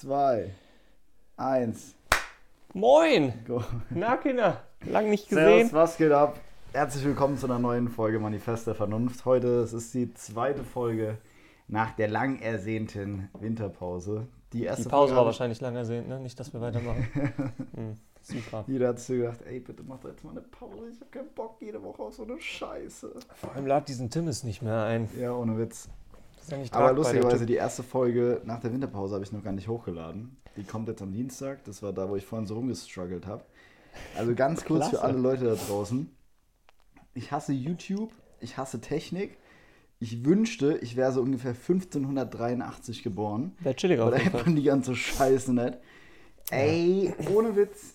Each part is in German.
zwei, eins. Moin! Go. Na, Kinder, lang nicht gesehen. Servus, was geht ab? Herzlich willkommen zu einer neuen Folge Manifest der Vernunft. Heute es ist die zweite Folge nach der lang ersehnten Winterpause. Die erste Die Pause Folge war hab wahrscheinlich lang ersehnt, ne? Nicht, dass wir weitermachen. hm, super. Jeder hat sich gedacht, ey, bitte mach doch jetzt mal eine Pause. Ich habe keinen Bock jede Woche auf so eine Scheiße. Vor allem lad diesen Timmis nicht mehr ein. Ja, ohne Witz. Ist ja nicht Aber lustigerweise, die erste Folge nach der Winterpause habe ich noch gar nicht hochgeladen. Die kommt jetzt am Dienstag. Das war da, wo ich vorhin so rumgestruggelt habe. Also ganz kurz für Klasse. alle Leute da draußen. Ich hasse YouTube, ich hasse Technik. Ich wünschte, ich wäre so ungefähr 1583 geboren. Wäre chillig auf jeden Fall. die ganze Scheiße nicht. Ey, ohne Witz.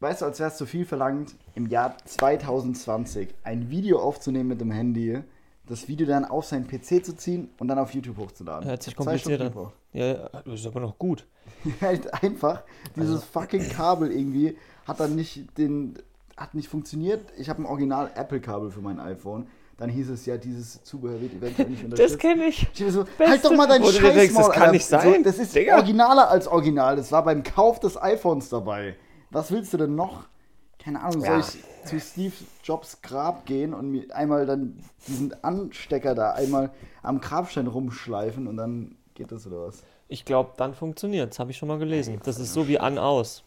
Weißt du, als wäre es zu viel verlangt, im Jahr 2020 ein Video aufzunehmen mit dem Handy, das Video dann auf seinen PC zu ziehen und dann auf YouTube hochzuladen. Hört sich kompliziert an. Ja, ja, das ist aber noch gut. halt einfach, dieses Also- fucking Kabel irgendwie hat dann nicht den, hat nicht funktioniert. Ich habe ein Original Apple-Kabel für mein iPhone. Dann hieß es ja, dieses Zubehör wird eventuell nicht unterstützt. Das kenne ich. Ich so, halt doch mal deinen Wo du dir Scheiß denkst, das kann Alter. nicht sein, So, das ist Digga. originaler als original. Das war beim Kauf des iPhones dabei. Was willst du denn noch? Keine Ahnung, soll Ja. ich zu Steve Jobs Grab gehen und mir einmal dann diesen Anstecker da einmal am Grabstein rumschleifen und dann geht das oder was? Ich glaube, dann funktioniert Das habe ich schon mal gelesen. Das ist so wie an aus.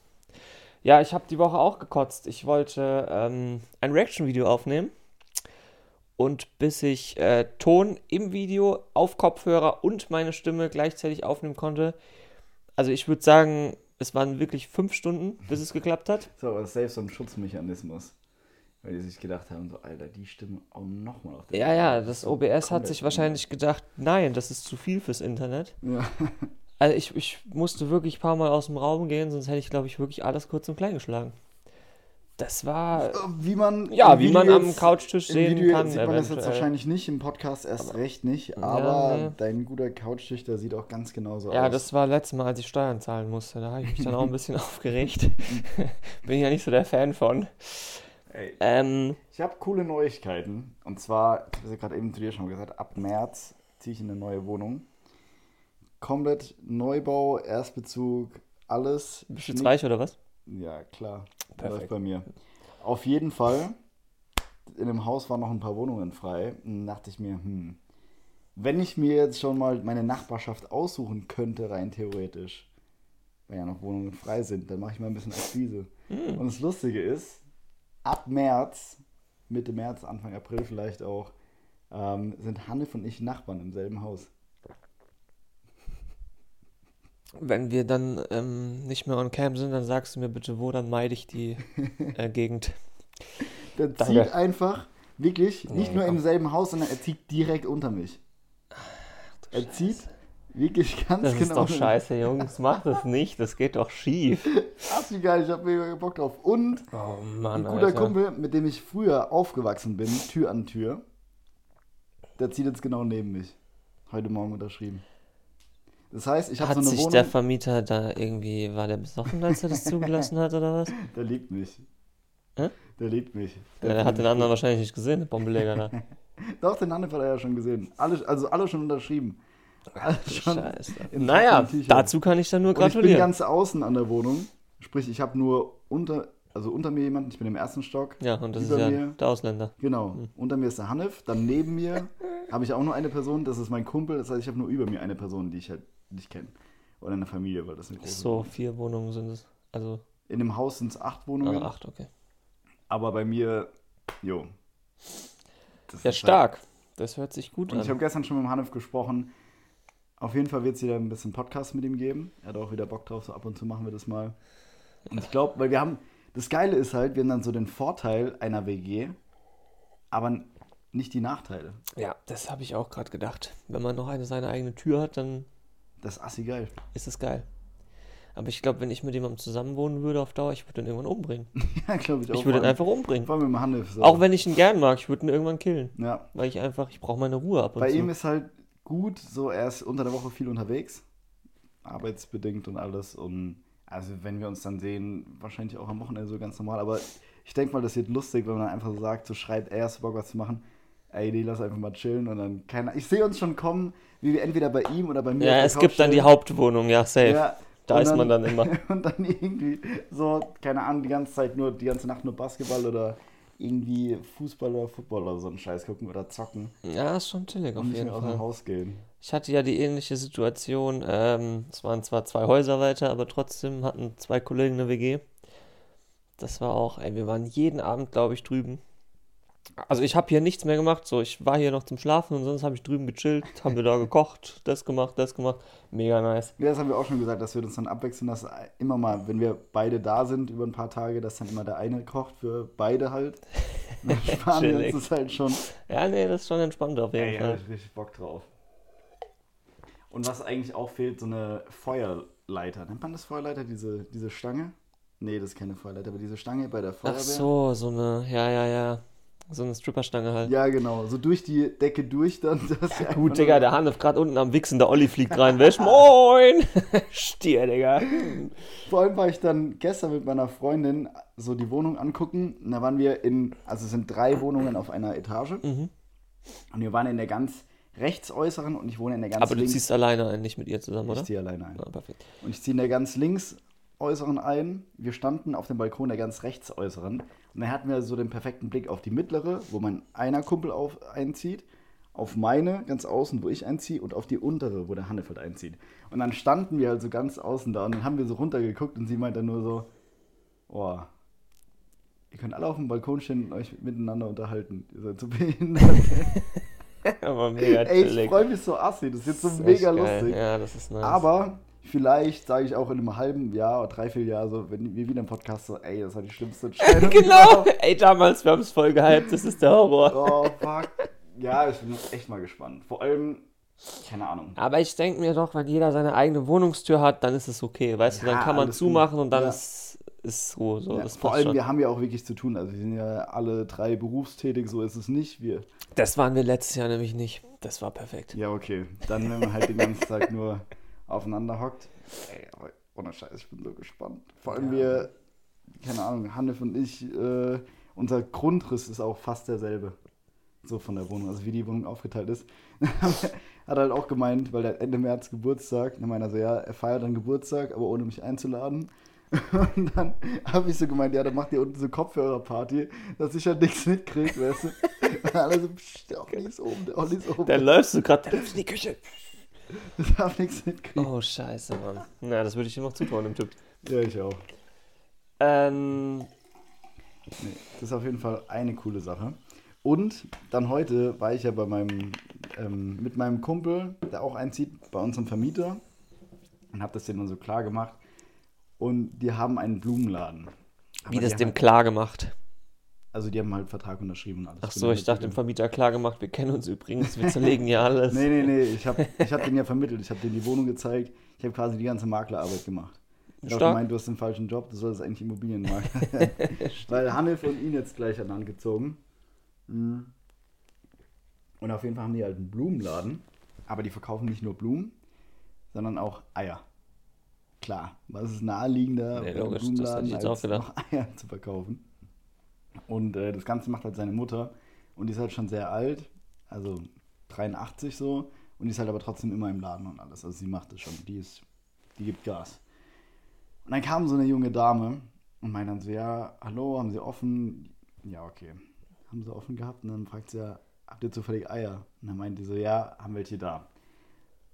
Ja, ich habe die Woche auch gekotzt. Ich wollte ähm, ein Reaction-Video aufnehmen. Und bis ich äh, Ton im Video auf Kopfhörer und meine Stimme gleichzeitig aufnehmen konnte, also ich würde sagen, es waren wirklich fünf Stunden, bis es geklappt hat. So, aber safe so ein Schutzmechanismus. Weil die sich gedacht haben, so, Alter, die Stimme auch nochmal auf der Ja, ja, ist das OBS hat sich wahrscheinlich gedacht, nein, das ist zu viel fürs Internet. Ja. Also ich, ich musste wirklich ein paar Mal aus dem Raum gehen, sonst hätte ich, glaube ich, wirklich alles kurz und klein geschlagen. Das war, Wie man ja, wie Video man am Couchtisch sehen Video kann. sieht man das jetzt eventuell. wahrscheinlich nicht, im Podcast erst recht nicht, Ja, aber nee. dein guter Couchtisch, der sieht auch ganz genauso Ja, aus. das war letztes Mal, als ich Steuern zahlen musste. Da habe ich mich dann auch ein bisschen aufgeregt. Bin ja nicht so der Fan von. Ey, Ähm, ich habe coole Neuigkeiten. Und zwar, ich habe es ja gerade eben zu dir schon gesagt, ab März ziehe ich in eine neue Wohnung. Komplett Neubau, Erstbezug, alles. bist du jetzt reich oder was? Ja, klar. Perfekt. Läuft bei mir. Auf jeden Fall. In dem Haus waren noch ein paar Wohnungen frei. Und dachte ich mir, hm, wenn ich mir jetzt schon mal meine Nachbarschaft aussuchen könnte, rein theoretisch, weil ja noch Wohnungen frei sind, dann mache ich mal ein bisschen Akquise. Hm. Und das Lustige ist, ab März, Mitte März, Anfang April vielleicht auch, ähm, sind Hannif und ich Nachbarn im selben Haus. Wenn wir dann ähm, nicht mehr on cam sind, dann sagst du mir bitte wo, dann meide ich die äh, Gegend. Der Danke. zieht einfach, wirklich, nicht Nee, nur komm. im selben Haus, sondern er zieht direkt unter mich. Er zieht wirklich ganz Das ist genau. doch scheiße, Jungs. Mach das nicht, das geht doch schief. Ach, wie geil, ich hab mega Bock drauf. Und Oh ein Mann, guter Alter. Kumpel, mit dem ich früher aufgewachsen bin, Tür an Tür, der zieht jetzt genau neben mich. Heute Morgen unterschrieben. Das heißt, ich habe Hat so eine sich Wohnung, der Vermieter da irgendwie, war der besoffen, als er das zugelassen hat oder was? der liebt mich. Hä? Der liebt mich. Ja, der hat den anderen wahrscheinlich nicht gesehen, der Bombeleger da. Doch, den Hanif hat er ja schon gesehen. Alle, also alle schon unterschrieben. Alle schon Scheiße. Naja, dazu kann ich dann nur Und ich bin gratulieren. ganz außen an der Wohnung. Sprich, ich habe nur unter, also unter mir jemanden, ich bin im ersten Stock. Ja, und das ist ja mir. der Ausländer. Genau. Hm. Unter mir ist der Hanif. Dann neben mir habe ich auch nur eine Person, das ist mein Kumpel. Das heißt, ich habe nur über mir eine Person, die ich halt nicht kenne. Oder eine Familie, weil das eine große So, vier Wohnungen sind es. Also, In dem Haus sind es acht ah, Wohnungen. acht, okay. Aber bei mir, jo. Ja, ist stark. Das hört sich gut Halt, und ich an. habe gestern schon mit dem Hanif gesprochen. Auf jeden Fall wird es wieder ein bisschen Podcast mit ihm geben. Er hat auch wieder Bock drauf, so ab und zu machen wir das mal. Und ich glaube, weil wir haben, das Geile ist halt, wir haben dann so den Vorteil einer WG, aber nicht die Nachteile. Ja, das habe ich auch gerade gedacht. Wenn man noch eine seine eigene Tür hat, dann Das ist assi geil. ist es geil. Aber ich glaube, wenn ich mit jemandem zusammen wohnen würde auf Dauer, ich würde ihn irgendwann umbringen. ja, glaube ich auch. Ich würde ihn einfach umbringen. Vor allem dem Hanif. So. Auch wenn ich ihn gern mag, ich würde ihn irgendwann killen. Ja. Weil ich einfach, ich brauche meine Ruhe ab und Bei zu. ihm ist halt gut, so er ist unter der Woche viel unterwegs. Arbeitsbedingt und alles. Und also wenn wir uns dann sehen, wahrscheinlich auch am Wochenende so ganz normal. Aber ich denke mal, das wird lustig, wenn man dann einfach so sagt, so schreibt, er du Bock was zu machen. Ey, nee, lass einfach mal chillen und dann keine Ich sehe uns schon kommen, wie wir entweder bei ihm oder bei mir. Ja, es Couch gibt dann die. Hauptwohnung, ja, safe. Ja, da ist man dann immer. Und dann irgendwie so, keine Ahnung, die ganze Zeit nur, die ganze Nacht nur Basketball oder irgendwie Fußball oder Football oder so einen Scheiß gucken oder zocken Ja, ist schon chillig auf jeden mehr aus dem Fall. Haus gehen. Ich hatte ja die ähnliche Situation. Ähm, es waren zwar zwei Häuser weiter, aber trotzdem hatten zwei Kollegen eine WG. Das war auch, ey, wir waren jeden Abend, glaube ich, drüben. Also ich habe hier nichts mehr gemacht. So, ich war hier noch zum Schlafen und sonst habe ich drüben gechillt, haben wir da gekocht, das gemacht, das gemacht. Mega nice. Ja, das haben wir auch schon gesagt, dass wir uns dann abwechseln, dass immer mal, wenn wir beide da sind über ein paar Tage, dass dann immer der eine kocht für beide halt. Dann sparen wir uns Chillig. das halt schon. Ja, nee, das ist schon entspannt auf jeden ja, Fall. hab ich richtig Bock drauf. Und was eigentlich auch fehlt, so eine Feuerleiter. Nennt man das Feuerleiter, diese, diese Stange? Nee, das ist keine Feuerleiter, aber diese Stange bei der Feuerwehr. Ach so, so eine, ja, ja, ja. So eine Stripperstange halt. Ja, genau. So durch die Decke durch dann. einfach Gut, Digga, der Hanif gerade unten am Wichsen, der Olli fliegt rein. Wäsch, moin! Stier, Digga. Vor allem war ich dann gestern mit meiner Freundin so die Wohnung angucken. Und da waren wir in, also es sind drei Wohnungen auf einer Etage. Mhm. Und wir waren in der ganz rechtsäußeren und ich wohne in der ganz Aber du links. ziehst alleine ein, nicht mit ihr zusammen, oder? ich ziehe alleine ein. Ja, perfekt. Und ich ziehe in der ganz links äußeren ein. Wir standen auf dem Balkon der ganz rechts äußeren. Und da hatten wir so den perfekten Blick auf die mittlere, wo mein einer Kumpel auf, einzieht, auf meine ganz außen, wo ich einziehe, und auf die untere, wo der Hannefeld einzieht. Und dann standen wir halt so ganz außen da und dann haben wir so runtergeguckt und sie meinte dann nur so, oh, ihr könnt alle auf dem Balkon stehen und euch miteinander unterhalten. Ihr seid so behindert. Aber mega Ey, ich chillig. freue mich so assi, das ist jetzt so ist mega lustig. Ja, das ist nice. Aber vielleicht sage ich auch in einem halben Jahr oder dreiviertel Jahr so, wenn wir wieder im Podcast so, ey, das war die schlimmste Entscheidung. genau! Ey, damals, wir haben es voll gehypt, das ist der Horror. Oh, fuck. Ja, ich bin echt mal gespannt. Vor allem, keine Ahnung. Aber ich denke mir doch, wenn jeder seine eigene Wohnungstür hat, dann ist es okay. Weißt du, Ja, dann kann man zumachen gut. und dann Ja. ist, ist Ruhe. So, Ja, das vor allem, schon. wir haben ja auch wirklich zu tun. Also wir sind ja alle drei berufstätig, so ist es nicht. Wir. Das waren wir letztes Jahr nämlich nicht. Das war perfekt. Ja, okay. Dann, wenn man halt den ganzen Tag nur aufeinander hockt. Ey, aber ohne Scheiß, ich bin so gespannt. Vor allem Ja. wir, keine Ahnung, Hannef und ich, äh, unser Grundriss ist auch fast derselbe. So von der Wohnung, also wie die Wohnung aufgeteilt ist. Hat halt auch gemeint, weil der Ende März Geburtstag, dann meinte er so, ja, er feiert dann Geburtstag, aber ohne mich einzuladen. Und dann habe ich so gemeint, ja, dann macht ihr unten so Kopfhörerparty, dass ich halt nichts mitkriege, weißt du. Und alle so, psch, der Olli ist oben, der Olli ist oben. Dann läufst du gerade, der läuft in die Küche. Ich darf nichts mitkriegen. Oh, scheiße, Mann. Na, das würde ich dir noch zutrauen, dem Typ. Ja, ich auch. Ähm, Nee, das ist auf jeden Fall eine coole Sache. Und dann heute war ich ja bei meinem, ähm, mit meinem Kumpel, der auch einzieht, bei unserem Vermieter und habe das denen dann so klar gemacht. Und die haben einen Blumenladen. wie Aber das die dem haben- klar gemacht. Also die haben halt Vertrag unterschrieben und alles. Ach so, halt ich dachte, dem. Vermieter klar gemacht, wir kennen uns übrigens, wir zerlegen ja alles. Nee, nee, nee, ich habe ich hab den ja vermittelt. Ich habe denen die Wohnung gezeigt. Ich habe quasi die ganze Maklerarbeit gemacht. Ich habe gemeint, du hast den falschen Job, du solltest eigentlich Immobilienmakler. Weil Hanif und ihn jetzt gleich an Land gezogen. Mhm. Und auf jeden Fall haben die halt einen Blumenladen. Aber die verkaufen nicht nur Blumen, sondern auch Eier. Klar, was ist naheliegender Nee, logisch, jetzt als auch noch Eier zu verkaufen. Und äh, das Ganze macht halt seine Mutter. Und die ist halt schon sehr alt, also 83 so. Und die ist halt aber trotzdem immer im Laden und alles. Also sie macht es schon. Die ist, die gibt Gas. Und dann kam so eine junge Dame und meinte dann so, ja, hallo, haben Sie offen? Ja, okay. Haben sie offen gehabt und dann fragt sie ja, habt ihr zufällig Eier? Und dann meinte die so, ja, haben welche da.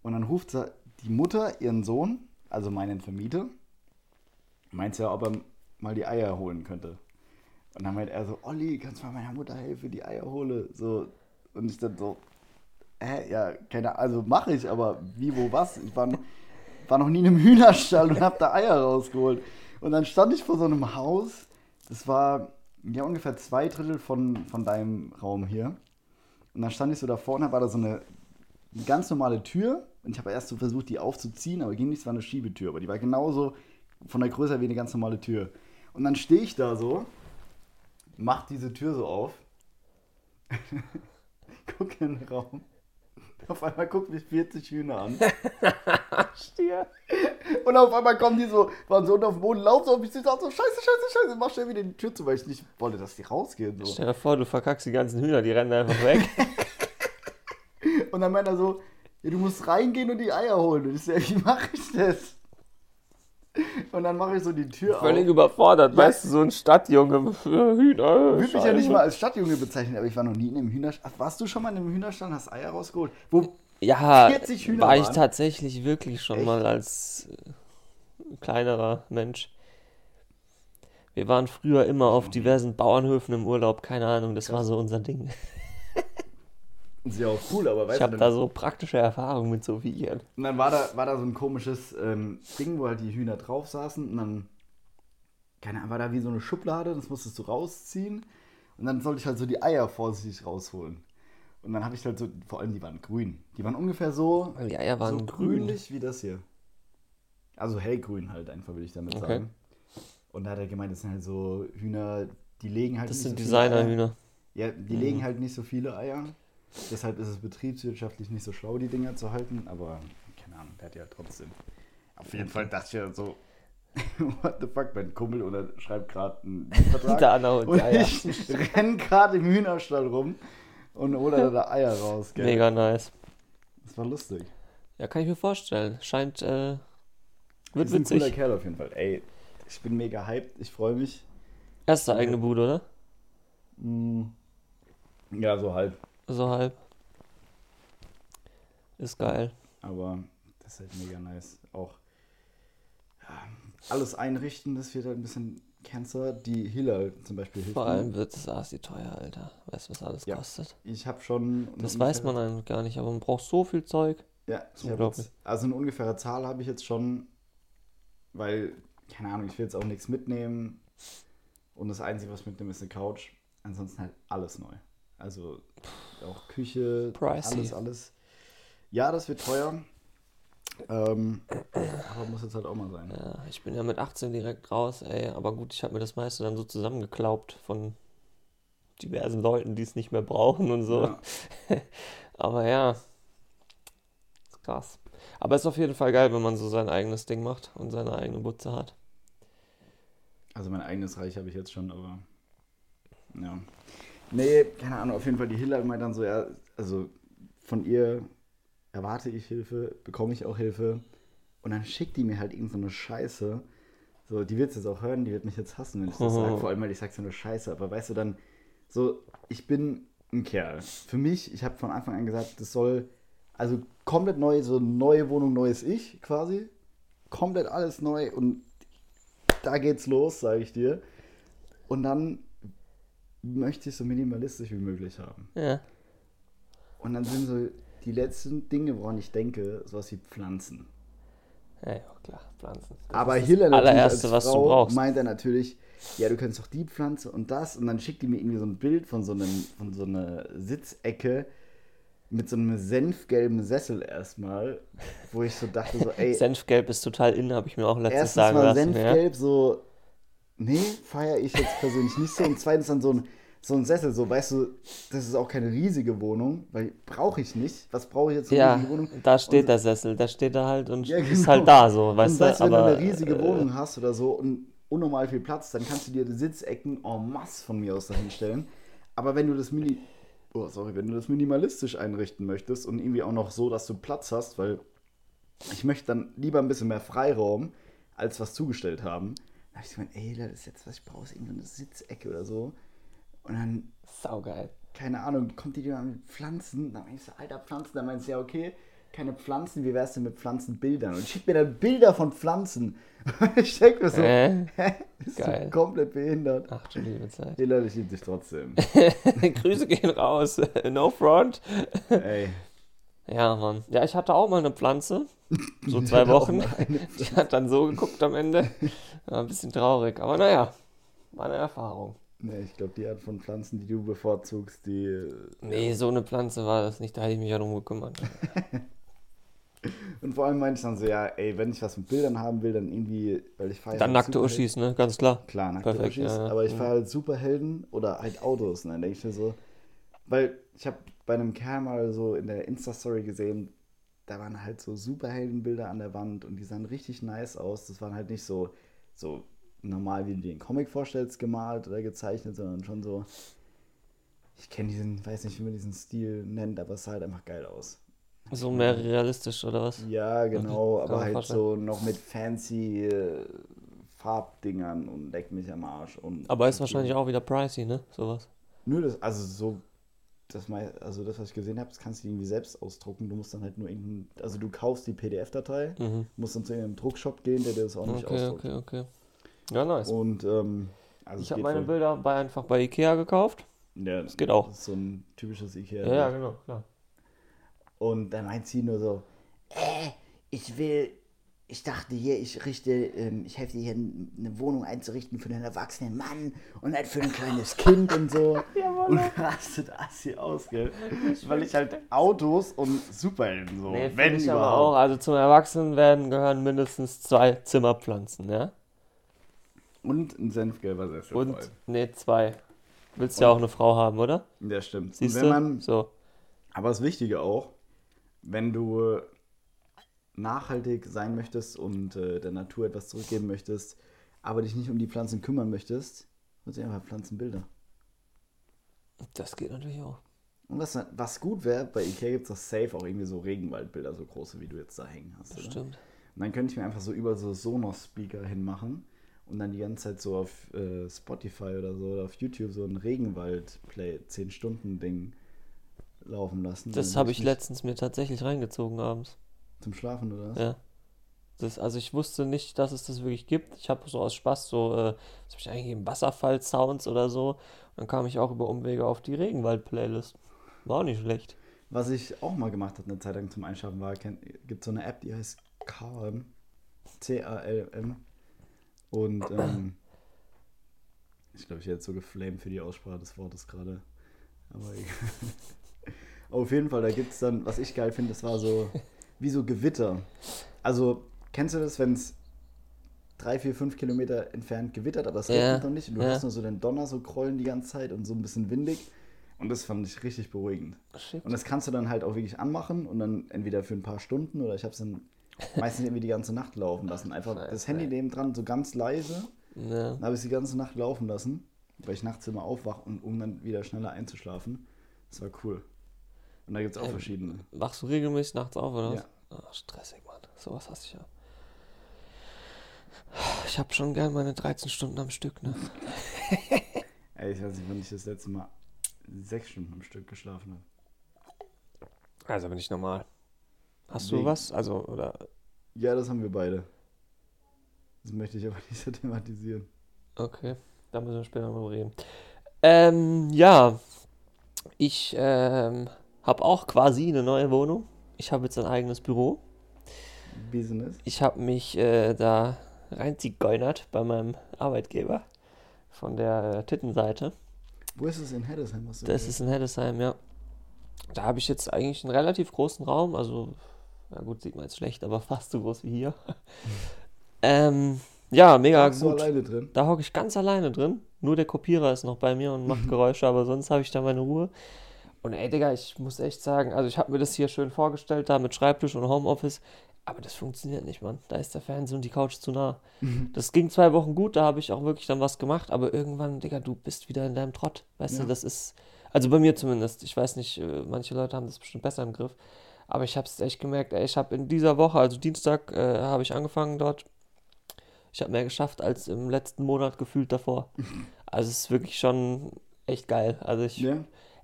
Und dann ruft sie die Mutter ihren Sohn, also meinen Vermieter, meint sie ja, ob er mal die Eier holen könnte. Und dann meint er so, Olli, kannst du mal meiner Mutter helfen, die Eier hole? So, und ich dann so, hä, ja, keine Ahnung, also mache ich, aber wie, wo, was? Ich war, war noch nie in einem Hühnerstall und hab da Eier rausgeholt. Und dann stand ich vor so einem Haus, das war ja ungefähr zwei Drittel von, von deinem Raum hier. Und dann stand ich so da vorne, war da so eine, ganz normale Tür. Und ich habe erst so versucht, die aufzuziehen, aber ging nicht, es war eine Schiebetür. Aber die war genauso von der Größe wie eine ganz normale Tür. Und dann stehe ich da so, mach diese Tür so auf, guck in den Raum. Auf einmal guckt mich 40 Hühner an. Stier. Und auf einmal kommen die so, waren so unten auf dem Boden, laufen so auf mich, so, scheiße, scheiße, scheiße, mach schnell wieder die Tür zu, weil ich nicht wollte, dass die rausgehen. So. Stell dir vor, du verkackst die ganzen Hühner, die rennen einfach weg. Und dann meint er so, ja, du musst reingehen und die Eier holen. Und ich so, wie mache ich das? Und dann mache ich so die Tür Völlig auf. überfordert, Ja. weißt du, so ein Stadtjunge für Hühner. Ich würde mich ja nicht mal als Stadtjunge bezeichnen, aber ich war noch nie in einem Hühnerstall. Ach, Warst du schon mal in einem Hühnerstall und hast Eier rausgeholt? Wo, Ja, 40 Hühner war ich waren? tatsächlich wirklich schon Echt? mal als äh, kleinerer Mensch. Wir waren früher immer auf diversen Bauernhöfen im Urlaub, keine Ahnung, das war so unser Ding. Ist ja auch cool, aber weißt Ich habe du, da dann, so praktische Erfahrungen mit so Viren. und dann war da, war da so ein komisches ähm, Ding, wo halt die Hühner drauf saßen und dann, keine Ahnung, war da wie so eine Schublade, das musstest du rausziehen und dann sollte ich halt so die Eier vorsichtig rausholen. Und dann habe ich halt so, vor allem die waren grün. Die waren ungefähr so, Weil die Eier waren so grün. grünlich wie das hier. Also hellgrün halt einfach, will ich damit Okay. sagen. Und da hat er gemeint, das sind halt so Hühner, die legen halt Das nicht sind so viele Eier. Designerhühner. Ja, die legen halt nicht so viele Eier. Deshalb ist es betriebswirtschaftlich nicht so schlau, die Dinger zu halten. Aber keine Ahnung, der hat ja trotzdem. Auf jeden Fall dachte ich ja so, what the fuck, mein Kumpel oder schreibt gerade einen Vertrag. Der Anna und Eier. ich renn gerade im Hühnerstall rum und hole da, da Eier raus. Gell? Mega nice. Das war lustig. Ja, kann ich mir vorstellen. Scheint, äh, wird ist ein cooler witzig. Kerl auf jeden Fall. Ey, ich bin mega hyped. Ich freue mich. Erste eigene Bude, oder? Mm. Ja, so halb. So halb. Ist geil. Aber das ist halt mega nice. Auch ja, alles einrichten, das wird halt ein bisschen Cancer. Die Hiller zum Beispiel hilft Vor allem wird das ASI teuer, Alter. Weißt du, was alles Ja. kostet? Ich habe schon. Das weiß man eigentlich gar nicht, aber man braucht so viel Zeug. Ja, ich jetzt, also eine ungefähre Zahl habe ich jetzt schon, weil, keine Ahnung, ich will jetzt auch nichts mitnehmen. Und das Einzige, was ich mitnehme, ist eine Couch. Ansonsten halt alles neu. Also auch Küche, Pricey. alles, alles. Ja, das wird teuer. Ähm, aber muss jetzt halt auch mal sein. Ja, ich bin ja mit 18 direkt raus, ey. Aber gut, ich habe mir das meiste dann so zusammengeklaubt von diversen Leuten, die es nicht mehr brauchen und so. Ja. Aber ja, ist krass. Aber ist auf jeden Fall geil, wenn man so sein eigenes Ding macht und seine eigene Butze hat. Also mein eigenes Reich habe ich jetzt schon, aber ja. Nee, keine Ahnung, auf jeden Fall die Hilla immer dann so, ja, also von ihr erwarte ich Hilfe, bekomme ich auch Hilfe und dann schickt die mir halt irgend so eine Scheiße. So, die wird es jetzt auch hören, die wird mich jetzt hassen, wenn ich das sage, vor allem, weil ich sage so eine Scheiße, aber weißt du dann, so, ich bin ein Kerl. Für mich, ich habe von Anfang an gesagt, das soll, also komplett neu, so neue Wohnung, neues Ich quasi, komplett alles neu und da geht's los, sage ich dir. Und dann möchte ich so minimalistisch wie möglich haben. Ja. Und dann sind so die letzten Dinge, woran ich denke, sowas wie Pflanzen. Ja, ja, klar, Pflanzen. Das Aber Hiller natürlich als was du Frau brauchst. meint er natürlich, ja, du könntest doch die Pflanze und das. Und dann schickt die mir irgendwie so ein Bild von so, einem, von so einer Sitzecke mit so einem senfgelben Sessel erstmal, wo ich so dachte, so, ey, Senfgelb ist total in, habe ich mir auch letztens sagen mal lassen. Ja. senfgelb, so, nee, feiere ich jetzt persönlich nicht so. Und zweitens dann so ein, so ein Sessel, so, weißt du, das ist auch keine riesige Wohnung, weil brauche ich nicht. Was brauche ich jetzt für eine Ja, riesige Wohnung? da steht Und- der Sessel, da steht er halt und Ja, ist genau. halt da so, weißt und du? weißt, wenn aber, du eine riesige äh, Wohnung hast oder so und unnormal viel Platz, dann kannst du dir die Sitzecken en masse von mir aus dahin stellen. Aber wenn du das Mini, oh, sorry, wenn du das minimalistisch einrichten möchtest und irgendwie auch noch so, dass du Platz hast, weil ich möchte dann lieber ein bisschen mehr Freiraum als was zugestellt haben. Da habe ich gemeint, ey, das ist jetzt, was ich brauche, ist irgendwie eine Sitzecke oder so. Und dann Saugeil. keine Ahnung, kommt die dann mit Pflanzen? Dann meinst du, alter Pflanzen, dann meinst du, ja, okay, keine Pflanzen, wie wär's denn mit Pflanzenbildern? Und schickt mir dann Bilder von Pflanzen. ich denke mir so, Äh? hä? Bist Geil. du komplett behindert? Ach du liebe Zeit. Die Leute, ich liebe dich trotzdem. Grüße gehen raus. no front. Ey. Ja, Mann. Ja, ich hatte auch mal eine Pflanze. So zwei Wochen. Die hat dann so geguckt am Ende. War ein bisschen traurig. Aber naja, war eine Erfahrung. Nee, ich glaube, die Art von Pflanzen, die du bevorzugst, die. äh, Nee, so eine Pflanze war das nicht. Da hätte ich mich ja drum gekümmert. Und vor allem meinte ich dann so, ja, ey, wenn ich was mit Bildern haben will, dann irgendwie, weil ich feiere. Dann nackte Uschis, ne? Ganz klar. Klar, nackte Perfekt, Uschis, ja, aber ich Mhm. fahre halt Superhelden oder halt Autos. Und dann denke ich mir so, weil ich habe bei einem Kerl mal so in der Insta-Story gesehen, da waren halt so Superheldenbilder an der Wand und die sahen richtig nice aus. Das waren halt nicht so, so normal, wie du dir den Comic vorstellst, gemalt oder gezeichnet, sondern schon so. Ich kenne diesen, weiß nicht, wie man diesen Stil nennt, aber es sah halt einfach geil aus. So mehr realistisch oder was? Ja, genau, Okay, aber halt vorstellen. so noch mit fancy äh, Farbdingern und leck mich am Arsch. Und Aber ist wahrscheinlich auch wieder pricey, ne? Sowas. Nö, das, also so, das mei- also das, was ich gesehen habe, das kannst du irgendwie selbst ausdrucken. Du musst dann halt nur irgendein, also du kaufst die PDF-Datei, Mhm. musst dann zu irgendeinem Druckshop gehen, der dir das auch nicht Okay, ausdruckt. okay, okay. Ja, nice. Und ähm, also ich habe meine. Bilder bei, einfach bei Ikea gekauft. Ja, das geht auch. Das ist so ein typisches Ikea. Ja, ja, genau, klar. Und dann meint sie nur so, äh, ich will, ich dachte hier, ich richte, ähm, ich helfe dir hier eine Wohnung einzurichten für einen erwachsenen Mann und halt für ein kleines Kind und so. und rastet Assi aus, gell? Weil ich halt Autos und Superhelden so, Nee, wenn finde ich aber auch. überhaupt. Also zum Erwachsenwerden gehören mindestens zwei Zimmerpflanzen, ja? Und ein Senfgelber Sessel Und, voll. nee, zwei. Willst ja auch eine Frau haben, oder? Ja, stimmt. Siehst und wenn du? man, So. aber das Wichtige auch, wenn du nachhaltig sein möchtest und äh, der Natur etwas zurückgeben möchtest, aber dich nicht um die Pflanzen kümmern möchtest, nutze ich einfach Pflanzenbilder. Das geht natürlich auch. Und was, was gut wäre, bei Ikea gibt es das safe auch irgendwie so Regenwaldbilder, so große, wie du jetzt da hängen hast. Oder? Stimmt. Und dann könnte ich mir einfach so über so Sonos-Speaker hinmachen und dann die ganze Zeit so auf äh, Spotify oder so oder auf YouTube so ein Regenwald-Play 10-Stunden-Ding laufen lassen. Das habe ich letztens mir tatsächlich reingezogen abends. Zum Schlafen oder was? Ja. Das, also ich wusste nicht, dass es das wirklich gibt. Ich habe so aus Spaß so, äh, was habe ich eingegeben, Wasserfall-Sounds oder so. dann kam ich auch über Umwege auf die Regenwald-Playlist. War auch nicht schlecht. Was ich auch mal gemacht habe eine Zeit lang zum Einschlafen war, gibt so eine App, die heißt Calm. C-A-L-M. Und ähm, ich glaube, ich hätte so geflamed für die Aussprache des Wortes gerade. Aber egal. Auf jeden Fall, da gibt es dann, was ich geil finde, das war so wie so Gewitter. Also, kennst du das, wenn es drei, vier, fünf Kilometer entfernt gewittert, aber es Ja, regnet noch nicht und du ja. hast nur so den Donner so krollen die ganze Zeit und so ein bisschen windig. Und das fand ich richtig beruhigend. Shit. Und das kannst du dann halt auch wirklich anmachen und dann entweder für ein paar Stunden oder ich habe es dann meistens irgendwie die ganze Nacht laufen lassen. Einfach das Scheiße, Handy ey. neben dran, so ganz leise. Ja. Dann habe ich es die ganze Nacht laufen lassen, weil ich nachts immer aufwache und um dann wieder schneller einzuschlafen. Das war cool. Und da gibt es auch Ähm, verschiedene. Wachst du regelmäßig nachts auf, oder was? Ja. Ah, stressig, Mann. Sowas hasse ich ja. Ich habe schon gern meine 13 Stunden am Stück, ne? Ey, ich weiß nicht, wann ich das letzte Mal sechs Stunden am Stück geschlafen habe. Also bin ich normal. Hast du Wegen- was? Also, oder. Ja, das haben wir beide. Das möchte ich aber nicht so thematisieren. Okay, da müssen wir später mal reden. Ähm, ja. Ich ähm, habe auch quasi eine neue Wohnung. Ich habe jetzt ein eigenes Büro. Business. Ich habe mich äh, da reinzigeunert bei meinem Arbeitgeber von der äh, Tittenseite. Wo ist es in Heddesheim? Das gesagt? ist in Heddesheim, ja. Da habe ich jetzt eigentlich einen relativ großen Raum, also, na gut, sieht man jetzt schlecht, aber fast so groß wie hier. ähm, ja, mega du gut. alleine drin? Da hocke ich ganz alleine drin. Nur der Kopierer ist noch bei mir und macht Geräusche, aber sonst habe ich da meine Ruhe. Und ey, Digga, ich muss echt sagen, also ich habe mir das hier schön vorgestellt, da mit Schreibtisch und Homeoffice, aber das funktioniert nicht, Mann. Da ist der Fernseher und die Couch zu nah. Das ging zwei Wochen gut, da habe ich auch wirklich dann was gemacht, aber irgendwann, Digga, du bist wieder in deinem Trott. Weißt Ja. du, das ist, also bei mir zumindest, ich weiß nicht, äh, manche Leute haben das bestimmt besser im Griff, aber ich habe es echt gemerkt, ey, ich habe in dieser Woche, also Dienstag, äh, habe ich angefangen dort. Ich habe mehr geschafft als im letzten Monat gefühlt davor. Also es ist wirklich schon echt geil. Also ich, Ja.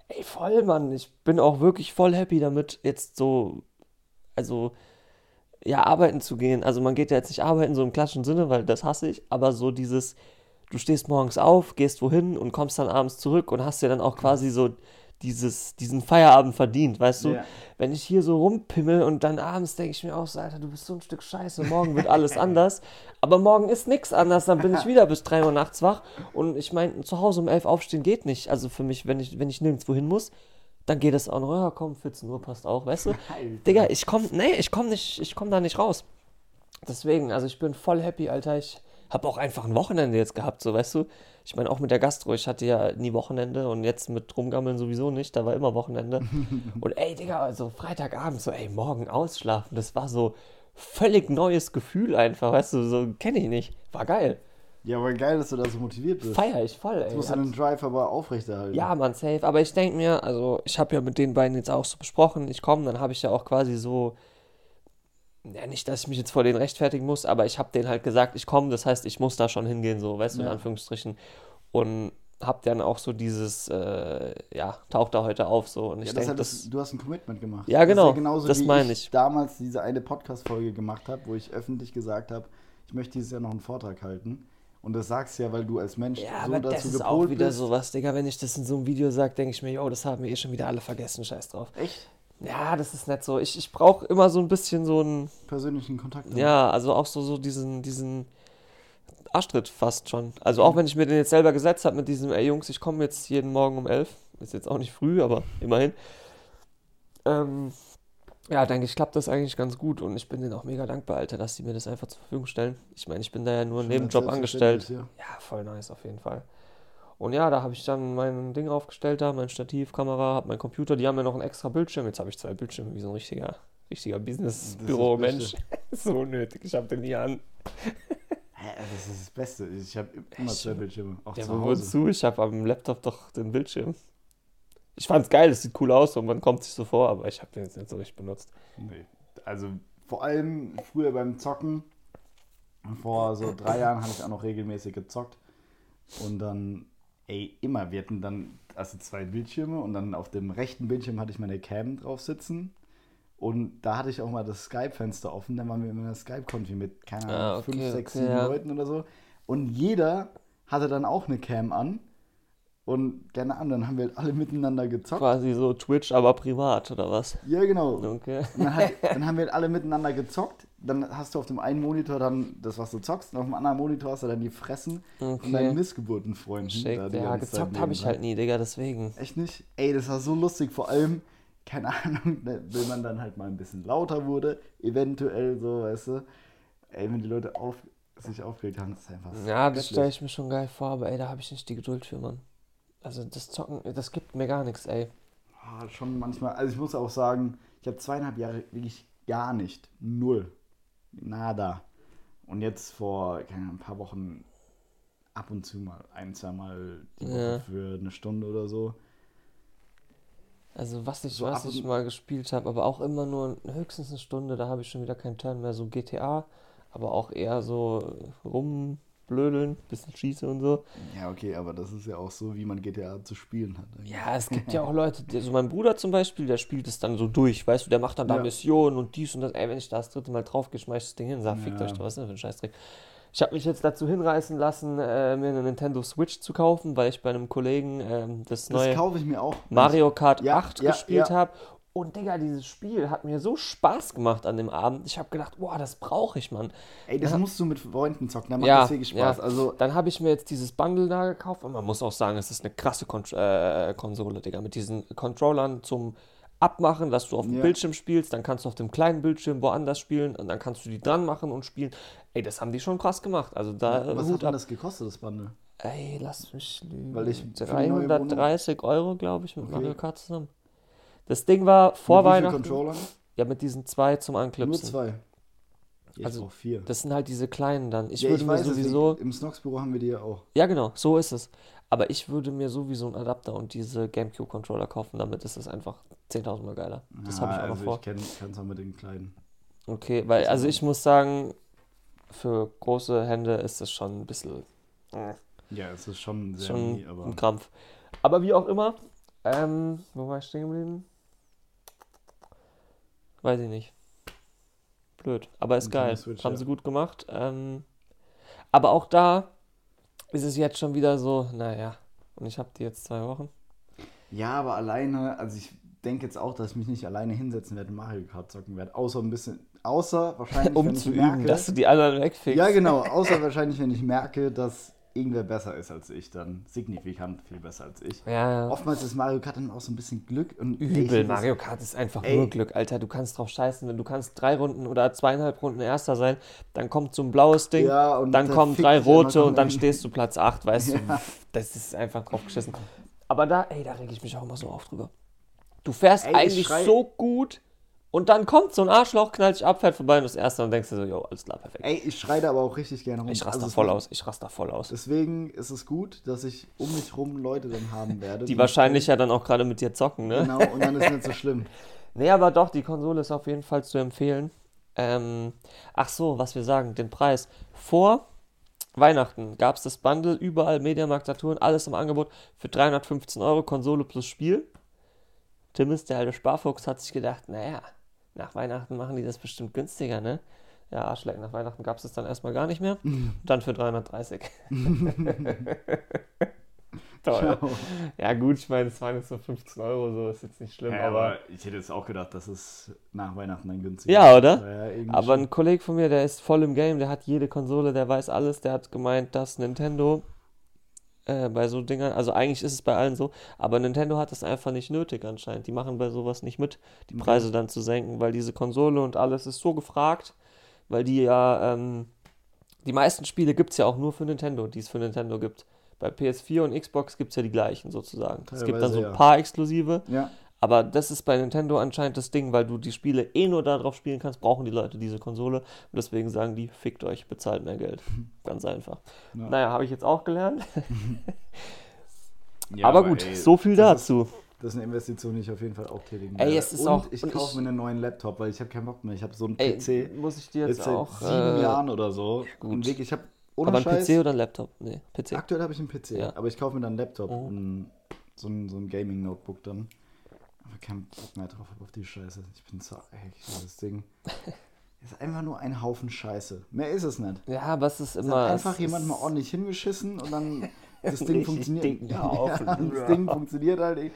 Ey, voll, Mann. Ich bin auch wirklich voll happy damit, jetzt so, also, ja, arbeiten zu gehen. Also man geht ja jetzt nicht arbeiten so im klassischen Sinne, weil das hasse ich, aber so dieses, du stehst morgens auf, gehst wohin und kommst dann abends zurück und hast dir dann auch quasi so dieses, diesen Feierabend verdient, weißt du? Ja. Wenn ich hier so rumpimmel und dann abends denke ich mir auch so, Alter, du bist so ein Stück Scheiße, morgen wird alles anders. Aber morgen ist nichts anders, dann bin ich wieder bis 3 Uhr nachts wach. Und ich meine, zu Hause um 11 aufstehen geht nicht. Also für mich, wenn ich, wenn ich nirgendwo hin muss, dann geht es auch noch, ja komm, 14 Uhr passt auch, weißt du? Alter. Digga, ich komm, nee, ich komm nicht, ich komm da nicht raus. Deswegen, also ich bin voll happy, Alter. Ich Habe auch einfach ein Wochenende jetzt gehabt, so weißt du. Ich meine, auch mit der Gastro, ich hatte ja nie Wochenende und jetzt mit Rumgammeln sowieso nicht, da war immer Wochenende. und ey, Digga, also Freitagabend, so, ey, morgen ausschlafen, das war so völlig neues Gefühl einfach, weißt du, so kenne ich nicht. War geil. Ja, aber geil, dass du da so motiviert bist. Feier ich voll, ey. Jetzt musst du Hat- den Drive aber aufrechterhalten. ja, man, safe. Aber ich denke mir, also ich habe ja mit den beiden jetzt auch so besprochen, ich komme, dann habe ich ja auch quasi so, ja, nicht, dass ich mich jetzt vor denen rechtfertigen muss, aber ich habe denen halt gesagt, ich komme, das heißt, ich muss da schon hingehen, so, weißt du, in Ja. Anführungsstrichen. Und hab dann auch so dieses, äh, ja, taucht da heute auf, so. Und ich Ja, das denke, das, das, du hast ein Commitment gemacht. Ja, Das ist genau. genauso Das meine ich ich. damals diese eine Podcast-Folge gemacht habe, wo ich öffentlich gesagt habe, ich möchte dieses Jahr noch einen Vortrag halten. Und das sagst du ja, weil du als Mensch ja, so aber dazu das ist gepolt auch wieder bist. sowas, Digga, wenn ich das in so einem Video sage, denke ich mir, yo, das haben wir eh schon wieder alle vergessen, scheiß drauf. Echt? Ja, das ist nicht so. Ich, ich brauche immer so ein bisschen so ein, Persönlichen Kontakt. Ja, also auch so, so diesen, diesen Arschtritt fast schon. Also auch wenn ich mir den jetzt selber gesetzt habe mit diesem, ey Jungs, ich komme jetzt jeden Morgen um elf. Ist jetzt auch nicht früh, aber immerhin. Ähm, ja, denke ich, klappt das eigentlich ganz gut und ich bin denen auch mega dankbar, Alter, dass die mir das einfach zur Verfügung stellen. Ich meine, ich bin da ja nur einen Nebenjob angestellt. selbstverständlich, Ja, voll nice auf jeden Fall. Und ja, da habe ich dann mein Ding aufgestellt, da mein Stativ, Kamera, habe mein Computer, die haben ja noch einen extra Bildschirm. Jetzt habe ich zwei Bildschirme, wie so ein richtiger, richtiger Business-Büro-Mensch. so nötig, ich habe den nie an. Das ist das Beste. Ich habe immer zwei Bildschirme. Auch Ja, zu Hause. wozu? Ich habe am Laptop doch den Bildschirm. Ich fand's geil, es sieht cool aus und man kommt sich so vor, aber ich habe den jetzt nicht so richtig benutzt. Nee. Also vor allem früher beim Zocken, vor so drei Jahren habe ich auch noch regelmäßig gezockt. Und dann, ey, immer, wir hatten dann also zwei Bildschirme und dann auf dem rechten Bildschirm hatte ich meine Cam drauf sitzen. Und da hatte ich auch mal das Skype-Fenster offen. Dann waren wir in einer Skype-Konfi mit, keine Ahnung, Ah, okay, fünf, sechs, okay, sieben ja. Leuten oder so. Und jeder hatte dann auch eine Cam an. Und keine Ahnung, dann haben wir halt alle miteinander gezockt. Quasi so Twitch, aber privat, oder was? Ja, genau. Okay. Dann, hat, dann haben wir halt alle miteinander gezockt. Dann hast du auf dem einen Monitor dann das, was du zockst, und auf dem anderen Monitor hast du dann die Fressen von deinen Okay. Missgeburtenfreunden. Da Ja, gezockt habe ich halt nie, Digga, deswegen. Echt nicht? Ey, das war so lustig. Vor allem, keine Ahnung, wenn man dann halt mal ein bisschen lauter wurde, eventuell so, weißt du. Ey, wenn die Leute auf, sich aufgeregt haben, das ist einfach Ja, das stelle ich mir schon geil vor, aber ey, da habe ich nicht die Geduld für, Mann. Also das Zocken, das gibt mir gar nichts, ey. Ah, schon manchmal, also ich muss auch sagen, ich habe zweieinhalb Jahre wirklich gar nicht, null, nada. Und jetzt vor, keine ein paar Wochen ab und zu mal, ein, zweimal die Woche Ja. für eine Stunde oder so. Also was ich, So was ich mal gespielt habe, aber auch immer nur höchstens eine Stunde, da habe ich schon wieder keinen Turn mehr, so GTA, aber auch eher so rumblödeln, bisschen schießen und so. Ja, okay, aber das ist ja auch so, wie man GTA zu spielen hat. eigentlich. Ja, es gibt ja auch Leute, die, also mein Bruder zum Beispiel, der spielt es dann so durch, weißt du, der macht dann da Ja. Missionen und dies und das. Ey, wenn ich da das dritte Mal drauf das Ding hin, sag, fickt Ja. euch doch, was ist denn für ein Scheißdreck. Ich habe mich jetzt dazu hinreißen lassen, äh, mir eine Nintendo Switch zu kaufen, weil ich bei einem Kollegen ähm, das Das neue auch. Mario Kart Ja, 8 ja, gespielt habe. Und Digga, dieses Spiel hat mir so Spaß gemacht an dem Abend. Ich habe gedacht, boah, das brauche ich, Mann. Ey, das Ja. musst du mit Freunden zocken, da macht Ja, das wirklich Spaß. ja. Also, Dann habe ich mir jetzt dieses Bundle da gekauft und man muss auch sagen, es ist eine krasse Kon äh, Konsole, Digga. Mit diesen Controllern zum Abmachen, dass du auf dem Ja. Bildschirm spielst, dann kannst du auf dem kleinen Bildschirm woanders spielen und dann kannst du die dran machen und spielen. Ey, das haben die schon krass gemacht. Also da äh, was Hut hat denn das gekostet, das Bundle? Ey, lass mich lügen. Weil ich für die neue 330 Euro, glaube ich, mit Okay. Mario Kart zusammen. Das Ding war vor Mit Weihnachten. Ja, mit diesen zwei zum Nur Anknipsen. zwei. Ja, ich Also, vier. Das sind halt diese kleinen dann. Ich ja, würde mir weiß es, sowieso. Im Snox-Büro haben wir die ja auch. Ja, genau, so ist es. Aber ich würde mir sowieso einen Adapter und diese GameCube-Controller kaufen, damit ist es einfach 10.000 Mal geiler. Das habe ich auch noch also vor. Ich kenne es auch mit den kleinen. Okay, weil, Das also ich muss sagen, für große Hände ist es schon ein bisschen äh, Ja, es ist schon sehr schon nie, aber ein Krampf. Aber wie auch immer, ähm, wo war ich stehen geblieben? Weiß ich nicht. Blöd, aber ist geil. Switch, Haben ja. sie gut gemacht. Ähm, aber auch da ist es jetzt schon wieder so, naja, und ich habe die jetzt zwei Wochen. Ja, aber alleine, also ich denke jetzt auch, dass ich mich nicht alleine hinsetzen werde und Mario Kart zocken werde. Außer ein bisschen, außer wahrscheinlich, Um wenn zu ich üben, merke. dass du die anderen wegfickst. ja, genau, außer wahrscheinlich, wenn ich merke, dass irgendwer besser ist als ich, dann signifikant viel besser als ich. Ja. Oftmals ist Mario Kart dann auch so ein bisschen Glück und Übel, Mario Kart ist einfach Ey. nur Glück, Alter. Du kannst drauf scheißen, wenn du kannst drei Runden oder zweieinhalb Runden Erster sein, dann kommt so ein blaues Ding, Ja, dann da kommen drei rote und dann stehst du Platz 8, weißt du. Ja. Das ist einfach drauf geschissen. Aber da, ey, da reg ich mich auch immer so auf drüber. Du fährst Ey, ich eigentlich so gut und dann kommt so ein Arschloch, knallt dich ab, fährt vorbei und das Erste und denkst dir so, jo, alles klar, perfekt. Ey, ich schreie da aber auch richtig gerne rum. ich raste Also voll aus, ich raste da voll aus. Deswegen ist es gut, dass ich um mich rum Leute dann haben werde. Die wahrscheinlich ja dann auch gerade mit dir zocken, ne? Genau, und dann ist es nicht so schlimm. Nee, aber doch, die Konsole ist auf jeden Fall zu empfehlen. Ähm, ach so, was wir sagen, den Preis. Vor Weihnachten gab es das Bundle, überall Mediamarkt, Saturn, alles im Angebot für 315 Euro, Konsole plus Spiel. Timmis, der alte Sparfuchs, hat sich gedacht, naja, nach Weihnachten machen die das bestimmt günstiger, ne? Ja, Arschleck, nach Weihnachten gab es das dann erstmal gar nicht mehr. Dann für 330. Toll. Ja gut, ich meine, es waren jetzt nur 15 Euro, so ist jetzt nicht schlimm, Ja, aber... aber ich hätte jetzt auch gedacht, dass es nach Weihnachten dann günstiger Ja, oder? Ja, Aber ein Kollege von mir, der ist voll im Game, der hat jede Konsole, der weiß alles, der hat gemeint, dass Nintendo äh, bei so Dingern, also eigentlich ist es bei allen so, aber Nintendo hat das einfach nicht nötig anscheinend. Die machen bei sowas nicht mit, die. Preise dann zu senken, weil diese Konsole und alles ist so gefragt, weil die ja, ähm, die meisten Spiele gibt es ja auch nur für Nintendo, die es für Nintendo gibt. Bei PS4 und Xbox gibt es ja die gleichen sozusagen. es gibt dann so ein paar exklusive, Ja, aber das ist bei Nintendo anscheinend das Ding, weil du die Spiele eh nur darauf spielen kannst, brauchen die Leute diese Konsole. Und deswegen sagen die, fickt euch, bezahlt mehr Geld. Ganz einfach. Ja. Naja, habe ich jetzt auch gelernt. Ja, aber gut, ey, so viel das ist- dazu. Das ist eine Investition, die ich auf jeden Fall auch tätigen Ey, werde. es ist und auch- ich kaufe mir einen neuen Laptop, weil ich habe keinen Bock mehr. Ich habe so einen Ey, PC muss ich dir jetzt, jetzt seit auch. sieben äh, Jahren oder so. gut. Und ich habe ohne aber ein Scheiß, PC oder ein Laptop? Nee, PC. Aktuell habe ich einen PC, Ja. aber ich kaufe mir dann einen Laptop, Mhm. und so ein, so ein Gaming-Notebook dann. Aber keinen Bock mehr drauf auf die Scheiße. Ich bin so, ey, dieses Ding. ist einfach nur ein Haufen Scheiße. Mehr ist es nicht. Ja, aber es ist Es immer. hat es einfach jemand mal ordentlich hingeschissen und dann das Ding funktioniert. dicken Ja, das Ding funktioniert halt. nicht.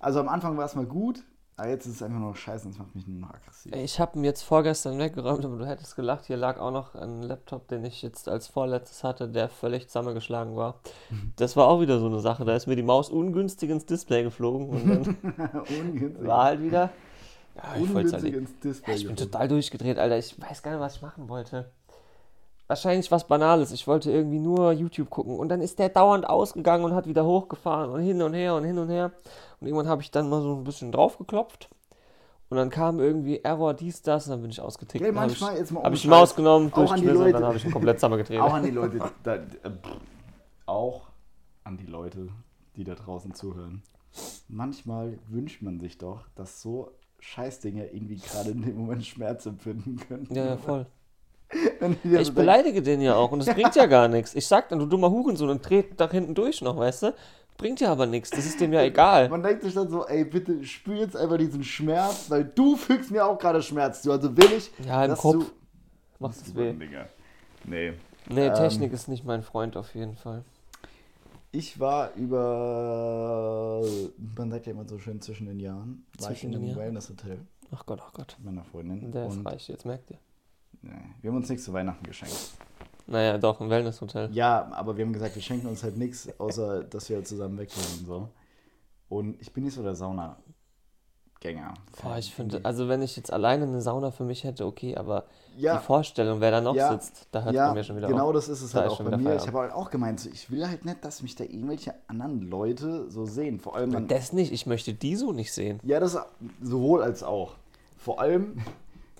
Also am Anfang war es mal gut, aber jetzt ist es einfach nur scheiße und es macht mich nur noch aggressiv. Ich habe ihn jetzt vorgestern weggeräumt, aber du hättest gelacht, hier lag auch noch ein Laptop, den ich jetzt als vorletztes hatte, der völlig zusammengeschlagen war. Mhm. Das war auch wieder so eine Sache, da ist mir die Maus ungünstig ins Display geflogen und dann Ungünstig. war halt wieder. Ja, ich halt ins Display. Ja, ich bin total durchgedreht, Alter. Ich weiß gar nicht, was ich machen wollte. Wahrscheinlich was Banales. Ich wollte irgendwie nur YouTube gucken. Und dann ist der dauernd ausgegangen und hat wieder hochgefahren und hin und her und hin und her. Und irgendwann habe ich dann mal so ein bisschen draufgeklopft. Und dann kam irgendwie Error, dies, das, und dann bin ich ausgetickt. Habe manchmal, ich, jetzt mal hab ohne ich die Maus genommen, durchgeschmissen und dann habe ich ihn komplett zusammengedreht. Auch an die Leute, da, äh, auch an die Leute, die da draußen zuhören. Manchmal wünscht man sich doch, dass so Scheißdinge irgendwie gerade in dem Moment Schmerz empfinden können. ja, ja, voll. Ich beleidige den ja auch und das bringt ja gar nichts. Ich sag dann, du dummer Hurensohn und dreht da hinten durch noch, weißt du? Bringt ja aber nichts. Das ist dem ja egal. Man denkt sich dann so, ey, bitte spür jetzt einfach diesen Schmerz, weil du fügst mir auch gerade Schmerz zu. Also will ich, Ja, im dass Kopf du... macht es weh. Digga. Nee. Nee, Ähm, Technik ist nicht mein Freund auf jeden Fall. Ich war über, man sagt ja immer so schön zwischen den Jahren, war ich Zwischen in einem? Wellness-Hotel Ach Gott, ach Gott. mit meiner Freundin. Der ist reich, jetzt merkt ihr. Nee, wir haben uns nichts zu Weihnachten geschenkt. Naja, doch, ein Wellnesshotel. Ja, aber wir haben gesagt, wir schenken uns halt nichts, außer dass wir zusammen weggehen und so. Und ich bin nicht so der Saunagänger. Boah, ich finde, also wenn ich jetzt alleine eine Sauna für mich hätte, okay, aber ja, die Vorstellung, wer da noch Ja, sitzt, da hört ja, bei mir schon wieder genau auf. das ist es Da halt auch bei mir. Ich habe halt auch gemeint, so, ich will halt nicht, dass mich da irgendwelche anderen Leute so sehen. Vor allem, dann, Das nicht, ich möchte die so nicht sehen. ja, das sowohl als auch. Vor allem,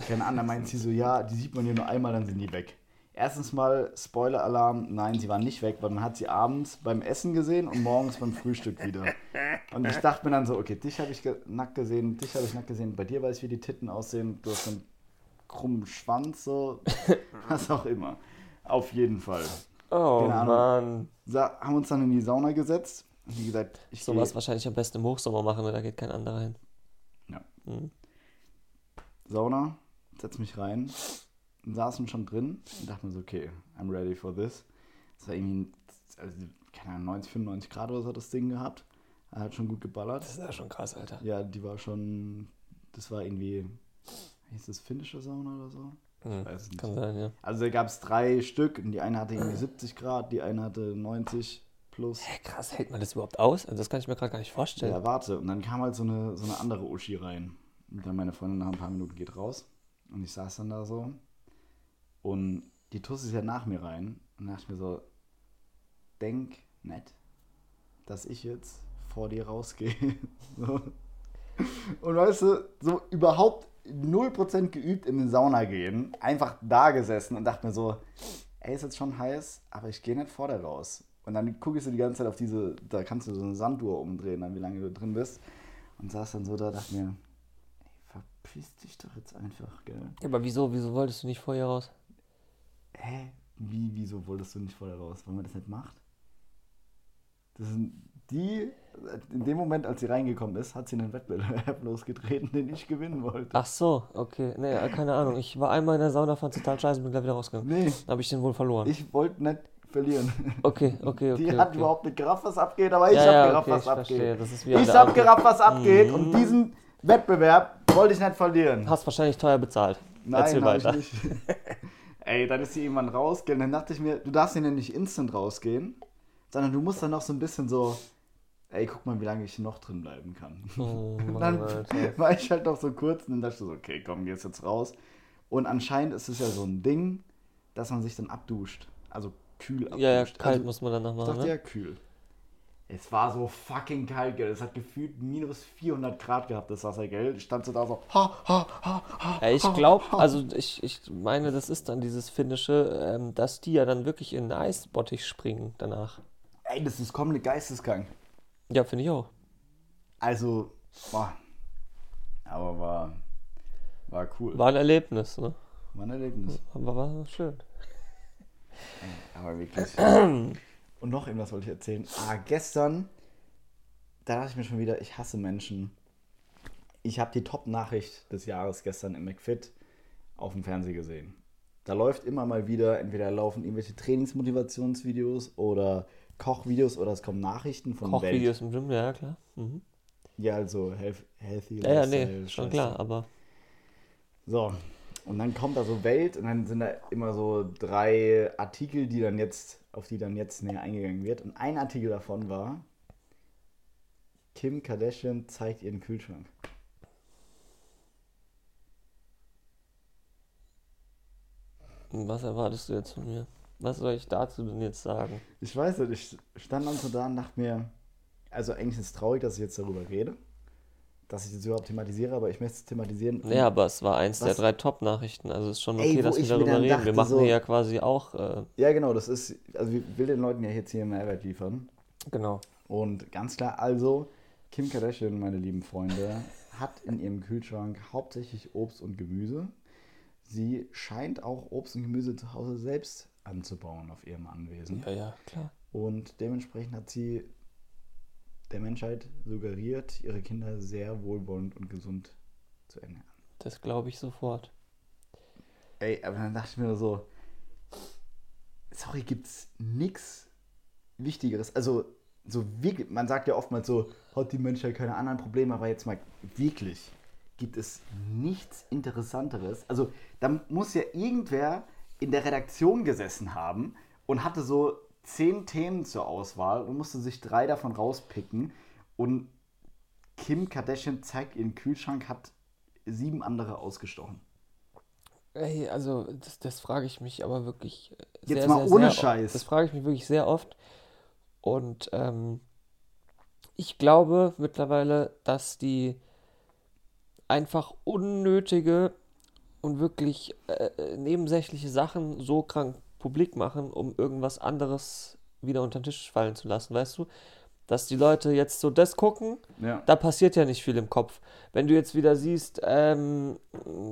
keine Ahnung, da meint sie so, ja, die sieht man hier nur einmal, dann sind die weg. Erstens mal, Spoiler-Alarm, nein, sie waren nicht weg, weil man hat sie abends beim Essen gesehen und morgens beim Frühstück wieder. Und ich dachte mir dann so, okay, dich habe ich ge nackt gesehen, dich habe ich nackt gesehen, bei dir weiß ich, wie die Titten aussehen, du hast einen krummen Schwanz, so, was auch immer. Auf jeden Fall. Oh. Mann. Sa haben uns dann in die Sauna gesetzt. Wie gesagt, ich geh- wahrscheinlich am besten im Hochsommer machen, weil da geht kein anderer hin. Ja. Mhm. Sauna, setz mich rein, saßen schon drin und dachte mir so, okay, I'm ready for this. Das war irgendwie, also, keine Ahnung, 90, 95 Grad oder so hat das Ding gehabt. Er hat schon gut geballert. Das ist ja schon krass, Alter. Ja, die war schon, das war irgendwie, hieß das finnische Sauna oder so? Hm, weiß es nicht. Kann sein, ja. Also da gab es drei Stück und die eine hatte irgendwie 70 Grad, die eine hatte 90 plus. Hä, krass, hält man das überhaupt aus? Also das kann ich mir gerade gar nicht vorstellen. Ja, warte. Und dann kam halt so eine, so eine andere Uschi rein. Und dann meine Freundin nach ein paar Minuten geht raus. Und ich saß dann da so. Und die Tuss ist ja nach mir rein. Und dachte mir so, denk nett, dass ich jetzt vor dir rausgehe. so. Und weißt du, so überhaupt 0% geübt in den Sauna gehen. Einfach da gesessen und dachte mir so, ey, ist jetzt schon heiß, aber ich gehe nicht vor dir raus. Und dann ich so die ganze Zeit auf diese, da kannst du so eine Sanduhr umdrehen, dann wie lange du drin bist. Und saß dann so da, dachte mir, verpiss dich doch jetzt einfach, gell. Ja, aber wieso, wieso wolltest du nicht vorher raus? Hä? Wie, wieso wolltest du nicht vor dir raus? Weil man das nicht macht? Das sind die, in dem Moment, als sie reingekommen ist, hat sie einen Wettbewerb losgetreten, den ich gewinnen wollte. Ach so, okay. Nee, äh, keine Ahnung. Ich war einmal in der Sauna, fand total scheiße und bin gleich wieder rausgegangen. Nee, Habe ich den wohl verloren. ich wollte nicht verlieren. Okay, okay, okay. Die hat okay. überhaupt nicht gerafft, was abgeht, aber ich ja, hab ja, gerafft, okay, was ich verstehe. abgeht. Das ist wie Ich der hab Ampel. gerafft, was abgeht Mhm. und diesen Wettbewerb wollte ich nicht verlieren. Hast wahrscheinlich teuer bezahlt. Nein, Erzähl hab ich weiter. nicht. Ey, dann ist sie irgendwann rausgehen. Dann dachte ich mir, du darfst ja nicht instant rausgehen, sondern du musst dann noch so ein bisschen so, ey, guck mal, wie lange ich noch drin bleiben kann. Oh, dann Alter. war ich halt noch so kurz und dann dachte ich so, okay, komm, gehst jetzt raus. Und anscheinend ist es ja so ein Ding, dass man sich dann abduscht. Also kühl abduscht. Ja, ja, kalt also, muss man danach ich machen, dachte ne? ja kühl. Es war so fucking kalt, gell. Es hat gefühlt minus 400 Grad gehabt, das Wasser, gell. Ich stand so da so, ha, ha, ha, ha. Ja, ich glaube, also ich, ich meine, das ist dann dieses Finnische, ähm, dass die ja dann wirklich in den Eisbottich springen danach. Ey, das ist komplett geisteskrank. Ja, finde ich auch. Also, boah. Aber war, war cool. War ein Erlebnis, ne? War ein Erlebnis. Aber war schön. Aber wirklich. Und noch irgendwas wollte ich erzählen. Ah, gestern, da dachte ich mir schon wieder, ich hasse Menschen. Ich habe die Top-Nachricht des Jahres gestern im McFit auf dem Fernseher gesehen. Da läuft immer mal wieder, entweder laufen irgendwelche Trainingsmotivationsvideos oder Kochvideos oder es kommen Nachrichten von. Kochvideos im Gym, ja, klar. Mhm. Ja, also health, healthy Ja, ja, nee, schon klar, aber So, und dann kommt da so Welt und dann sind da immer so drei Artikel, die dann jetzt, auf die dann jetzt näher eingegangen wird. Und ein Artikel davon war, Kim Kardashian zeigt ihren Kühlschrank. was erwartest du jetzt von mir? Was soll ich dazu denn jetzt sagen? Ich weiß nicht, ich stand dann so da und dachte mir, also eigentlich ist es traurig, dass ich jetzt darüber rede, dass ich das überhaupt thematisiere, aber ich möchte es thematisieren. Ja, aber es war eins der Was? drei Top-Nachrichten, also ist schon Ey, okay, wo dass wir darüber reden. dachte, wir machen so- hier ja quasi auch, äh, Ja, genau, das ist, also ich will den Leuten ja jetzt hier Mehrwert liefern. genau. Und ganz klar, also, Kim Kardashian, meine lieben Freunde, hat in ihrem Kühlschrank hauptsächlich Obst und Gemüse. Sie scheint auch Obst und Gemüse zu Hause selbst anzubauen auf ihrem Anwesen. Ja, ja, klar. Und dementsprechend hat sie der Menschheit suggeriert, ihre Kinder sehr wohlwollend und gesund zu ernähren. Das glaube ich sofort. Ey, aber dann dachte ich mir so, sorry, gibt's nichts Wichtigeres. Also, so wirklich, man sagt ja oftmals so, hat die Menschheit keine anderen Probleme, aber jetzt mal wirklich, gibt es nichts Interessanteres. Also, da muss ja irgendwer in der Redaktion gesessen haben und hatte so zehn Themen zur Auswahl und musste sich drei davon rauspicken. Und Kim Kardashian zeigt ihren Kühlschrank, hat sieben andere ausgestochen. Ey, also das, das frage ich mich aber wirklich äh, Jetzt sehr, mal sehr, ohne sehr Scheiß. Das frage ich mich wirklich sehr oft. Und ähm, ich glaube mittlerweile, dass die einfach unnötige und wirklich äh, äh, nebensächliche Sachen so krank publik machen, um irgendwas anderes wieder unter den Tisch fallen zu lassen, weißt du? Dass die Leute jetzt so das gucken, Ja. da passiert ja nicht viel im Kopf. Wenn du jetzt wieder siehst, ähm,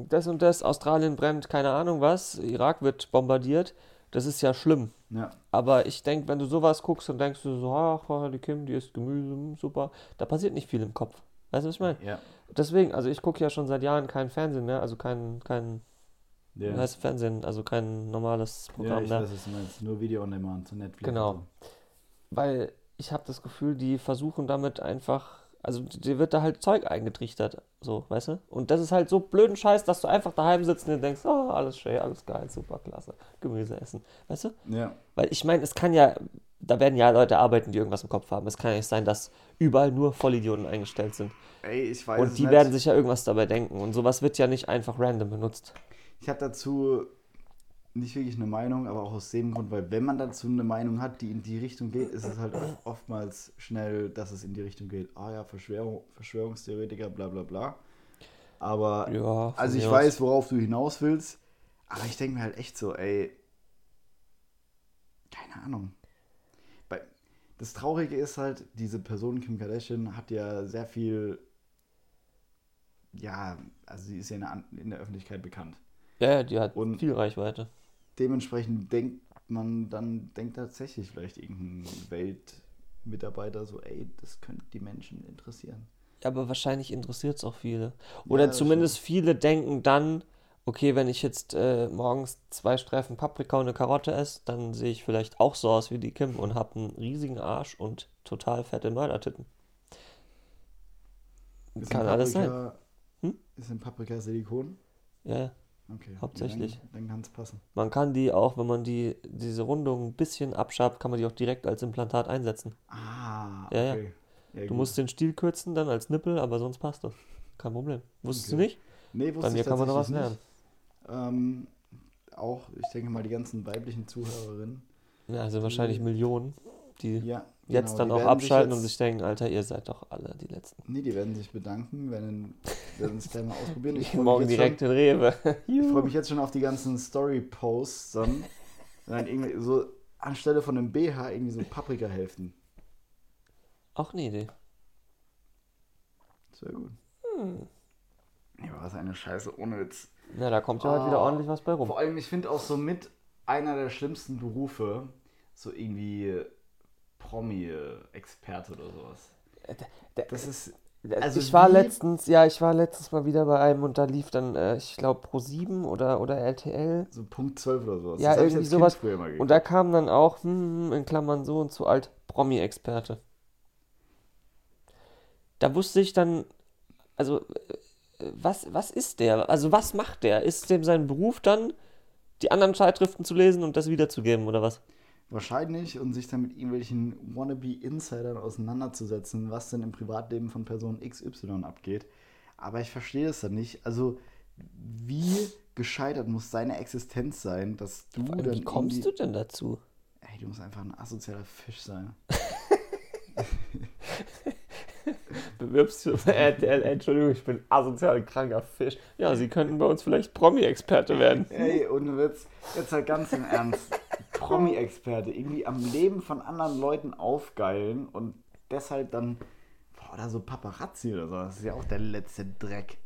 das und das, Australien brennt, keine Ahnung was, Irak wird bombardiert, das ist ja schlimm. Ja. Aber ich denke, wenn du sowas guckst und denkst du so, ach, die Kim, die isst Gemüse, hm, super, da passiert nicht viel im Kopf. Weißt du, was ich meine? Ja. Deswegen, also ich gucke ja schon seit Jahren kein Fernsehen mehr, also kein, kein, Ja. wie heißt Fernsehen, also kein normales ja, Programm ich mehr. weiß, was du meinst. Nur Video on Demand, so Netflix. Genau. Weil ich habe das Gefühl, die versuchen damit einfach Also dir wird da halt Zeug eingetrichtert, so, weißt du? Und das ist halt so blöden Scheiß, dass du einfach daheim sitzt und dir denkst, oh, alles schön, alles geil, super, klasse, Gemüse essen, weißt du? Ja. Weil ich meine, es kann ja, da werden ja Leute arbeiten, die irgendwas im Kopf haben. Es kann ja nicht sein, dass überall nur Vollidioten eingestellt sind. Ey, ich weiß Und es die nicht. werden sich ja irgendwas dabei denken. Und sowas wird ja nicht einfach random benutzt. Ich habe dazu nicht wirklich eine Meinung, aber auch aus dem Grund, weil wenn man dazu eine Meinung hat, die in die Richtung geht, ist es halt oftmals schnell, dass es in die Richtung geht. Ah ja, Verschwörung, Verschwörungstheoretiker, bla bla bla. Aber, Ja, also ich weiß, worauf du hinaus willst, aber ich denke mir halt echt so, ey, keine Ahnung. Das Traurige ist halt, diese Person Kim Kardashian hat ja sehr viel, ja, also sie ist ja in der Öffentlichkeit bekannt Ja, ja, die hat Und- viel Reichweite. dementsprechend denkt man dann, denkt tatsächlich vielleicht irgendein Weltmitarbeiter so, ey, das könnte die Menschen interessieren. Ja, aber wahrscheinlich interessiert es auch viele. Oder das zumindest viele denken dann, okay, wenn ich jetzt äh, morgens zwei Streifen Paprika und eine Karotte esse, dann sehe ich vielleicht auch so aus wie die Kim und habe einen riesigen Arsch und total fette Neunertitten. Ist Kann alles sein. Paprika- Hm? Ist in Paprika Silikon? Ja, ja. Okay. Hauptsächlich. Dann, dann kann es passen. Man kann die auch, wenn man die, diese Rundung ein bisschen abschabt, kann man die auch direkt als Implantat einsetzen. Ah, Ja, ja. okay. Ja, Du gut. musst den Stiel kürzen dann als Nippel, aber sonst passt das. Kein Problem. Wusstest Okay. du nicht? Nee, Bei wusste mir ich kann man noch was lernen. Ähm, auch, ich denke mal, die ganzen weiblichen Zuhörerinnen. Ja, also wahrscheinlich Millionen, die Ja, jetzt genau, dann auch abschalten und sich denken, Alter, ihr seid doch alle die Letzten. Nee, die werden sich bedanken, wenn werden es gleich mal ausprobieren. Ich freue Morgen mich, jetzt direkt schon- in Rewe. ich freu mich jetzt schon auf die ganzen Story-Posts dann. dann irgendwie so anstelle von einem BH irgendwie so Paprikahälften. Auch eine Idee. Sehr gut. Hm. Ja, aber was eine Scheiße, ohne Witz. Na, da kommt ja heute wieder Ah. ordentlich was bei rum. Vor allem, ich finde auch so mit einer der schlimmsten Berufe, so irgendwie Promi-Experte oder sowas. Das ist. also ich war letztens, ja, ich war letztens mal wieder bei einem und da lief dann, äh, ich glaube, Pro7 oder, oder RTL. So Punkt 12 oder sowas. Ja, ich irgendwie sowas. Und da kam dann auch, hm, in Klammern so und so alt, Promi-Experte. Da wusste ich dann, also, äh, was, was ist der? Also, was macht der? Ist dem sein Beruf dann, die anderen Zeitschriften zu lesen und das wiederzugeben oder was? Wahrscheinlich und sich dann mit irgendwelchen Wannabe-Insidern auseinanderzusetzen, was denn im Privatleben von Person XY abgeht. Aber ich verstehe das dann nicht. Also, wie gescheitert muss seine Existenz sein, dass du Vor allem, dann. Wie kommst du denn dazu? Ey, du musst einfach ein asozialer Fisch sein. Bewirbst du bei RTL, Entschuldigung, ich bin asozial kranker Fisch. Ja, Sie könnten bei uns vielleicht Promi-Experte werden. Ey, ohne Witz, jetzt halt ganz im Ernst. Promi-Experte, irgendwie am Leben von anderen Leuten aufgeilen und deshalb dann, boah, oder so Paparazzi oder so, das ist ja auch der letzte Dreck.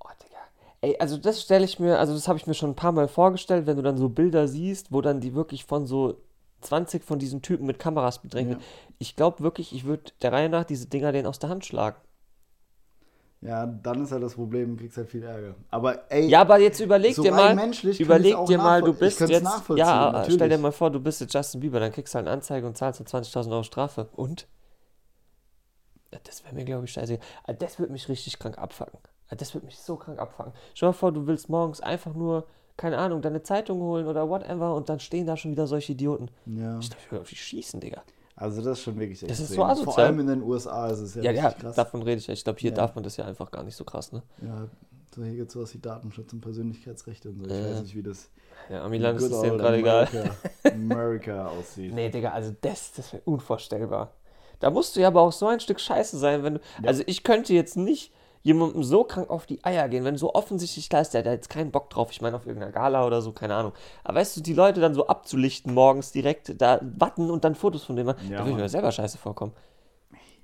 Oh, Digga. Ey, also das stelle ich mir, also das habe ich mir schon ein paar Mal vorgestellt, wenn du dann so Bilder siehst, wo dann die wirklich von so 20 von diesen Typen mit Kameras bedrängt Ja. Ich glaube wirklich, ich würde der Reihe nach diese Dinger denen aus der Hand schlagen. Ja, dann ist halt das Problem, du kriegst halt viel Ärger. Aber ey, Ja, aber jetzt überleg so dir mal, überleg dir mal, du bist jetzt, ja, natürlich. stell dir mal vor, du bist jetzt Justin Bieber, dann kriegst du halt eine Anzeige und zahlst dann 20.000 Euro Strafe. Und? Das wäre mir, glaube ich, scheiße. Das würde mich richtig krank abfacken. Ah, Das würde mich so krank abfacken. Stell dir mal vor, du willst morgens einfach nur, keine Ahnung, deine Zeitung holen oder whatever und dann stehen da schon wieder solche Idioten. ja, Ich würde auf die schießen, Digga. Also das ist schon wirklich Das extrem. ist so asozial. Vor allem in den USA ist es ja, Ja, ja, krass. davon rede ich ja. Ich glaube, hier Ja. darf man das ja einfach gar nicht so krass, ne? Ja, so hier gibt es sowas wie Datenschutz und Persönlichkeitsrechte und so. Ich Ja. weiß nicht, wie das Ja, Amiland ist es dem gerade egal. America, America aussieht. Nee, Digga, also das, das wäre unvorstellbar. Da musst du ja aber auch so ein Stück Scheiße sein, wenn du. Also ich könnte jetzt nicht jemandem so krank auf die Eier gehen, wenn so offensichtlich klar ist, der hat jetzt keinen Bock drauf. Ich meine, auf irgendeiner Gala oder so, keine Ahnung. Aber weißt du, die Leute dann so abzulichten morgens direkt, da warten und dann Fotos von denen machen, Ja, da würde ich mir selber scheiße vorkommen.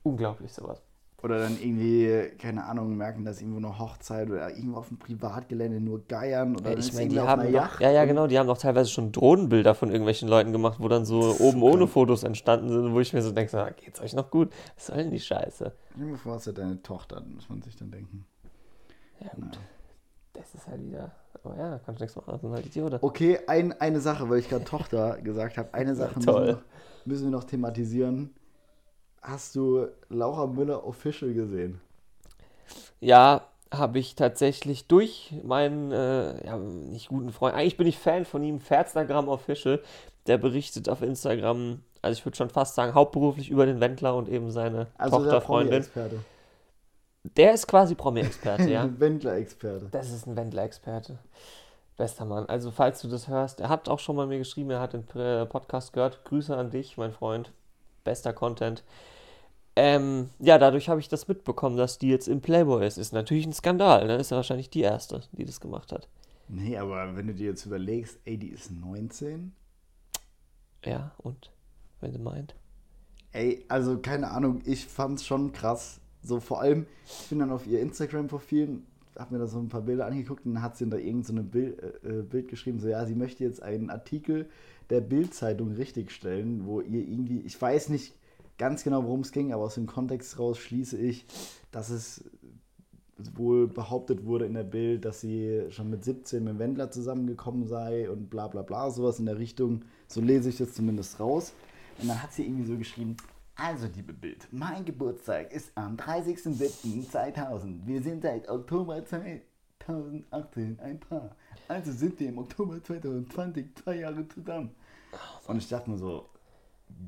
Unglaublich sowas. Oder dann irgendwie, keine Ahnung, merken, dass irgendwo eine Hochzeit oder irgendwo auf dem Privatgelände nur geiern oder Ja, ich meine, die irgendwie auf haben einer doch, Yacht ja, ja, genau, die haben doch teilweise schon Drohnenbilder von irgendwelchen Leuten gemacht, wo dann so oben ohne. Fotos entstanden sind, wo ich mir so denke, so, ah, geht's euch noch gut? Was soll denn die Scheiße? Stell dir vor, es ist ja deine Tochter, muss man sich dann denken. Ja, gut. Das ist halt wieder. Aber ja, da kannst du nichts machen, sind halt Idioten. Okay, ein, eine Sache, weil ich gerade Tochter gesagt habe, eine Sache müssen Toll. wir, noch, müssen wir noch thematisieren. Hast du Laura Müller Official gesehen? Ja, habe ich tatsächlich durch meinen, äh, ja, nicht guten Freund, eigentlich bin ich Fan von ihm, Ferstagram Official, der berichtet auf Instagram, also ich würde schon fast sagen, hauptberuflich über den Wendler und eben seine Also der Tochterfreundin. Promi-Experte. Der ist quasi Promi-Experte, ja. Wendler-Experte. Das ist ein Wendler-Experte. Bester Mann. Also, falls du das hörst, er hat auch schon mal mir geschrieben, er hat den äh, Podcast gehört. Grüße an dich, mein Freund. Bester Content. Ähm, ja, dadurch habe ich das mitbekommen, dass die jetzt im Playboy ist. Ist natürlich ein Skandal, ne? Ist ja wahrscheinlich die erste, die das gemacht hat. Nee, aber wenn du dir jetzt überlegst, ey, die ist 19. Ja, und? Wenn sie meint. Ey, also keine Ahnung, ich fand's schon krass. So vor allem, ich bin dann auf ihr Instagram-Profil, hab mir da so ein paar Bilder angeguckt und dann hat sie da irgend so Bild, äh, Bild geschrieben, so ja, sie möchte jetzt einen Artikel der Bild-Zeitung richtigstellen, wo ihr irgendwie, ich weiß nicht ganz genau, worum es ging, aber aus dem Kontext raus schließe ich, dass es wohl behauptet wurde in der Bild, dass sie schon mit 17 mit Wendler zusammengekommen sei und bla bla bla, sowas in der Richtung. So lese ich das zumindest raus. Und dann hat sie irgendwie so geschrieben, also liebe Bild, mein Geburtstag ist am 30.07.2000. Wir sind seit Oktober 2018 ein Paar. Also sind wir im Oktober 2020 zwei Jahre zusammen. Und ich dachte mir so,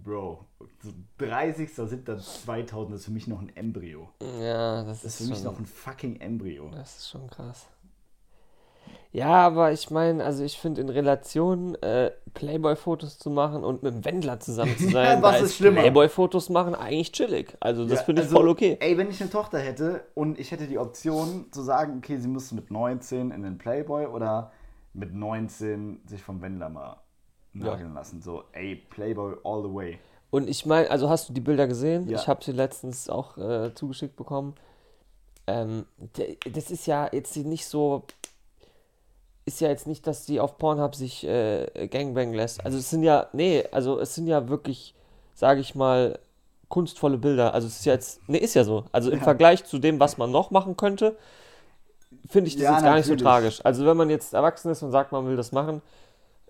Bro, so 30.07.2000 ist für mich noch ein Embryo. Ja, das, Das ist ist, für mich noch ein fucking Embryo. das ist schon krass. Ja, aber ich meine, also ich finde in Relation äh, Playboy-Fotos zu machen und mit dem Wendler zusammen zu sein, was da ist schlimmer? Playboy-Fotos machen eigentlich chillig. Also das Ja, finde ich also, voll okay. Ey, wenn ich eine Tochter hätte und ich hätte die Option zu sagen, okay, sie müsste mit 19 in den Playboy oder mit 19 sich vom Wendler mal nageln lassen. So, ey, Playboy all the way. Und ich meine, also hast du die Bilder gesehen? Ja. Ich habe sie letztens auch äh, zugeschickt bekommen. Ähm, das ist ja jetzt nicht so. Ist ja jetzt nicht, dass die auf Pornhub sich äh, Gangbang lässt. Also es sind ja, nee, also es sind ja wirklich, sage ich mal, kunstvolle Bilder. Also es ist ja jetzt, nee, ist ja so. Also im Ja. Vergleich zu dem, was man noch machen könnte, finde ich das Ja, jetzt gar nicht so tragisch. Also wenn man jetzt erwachsen ist und sagt, man will das machen,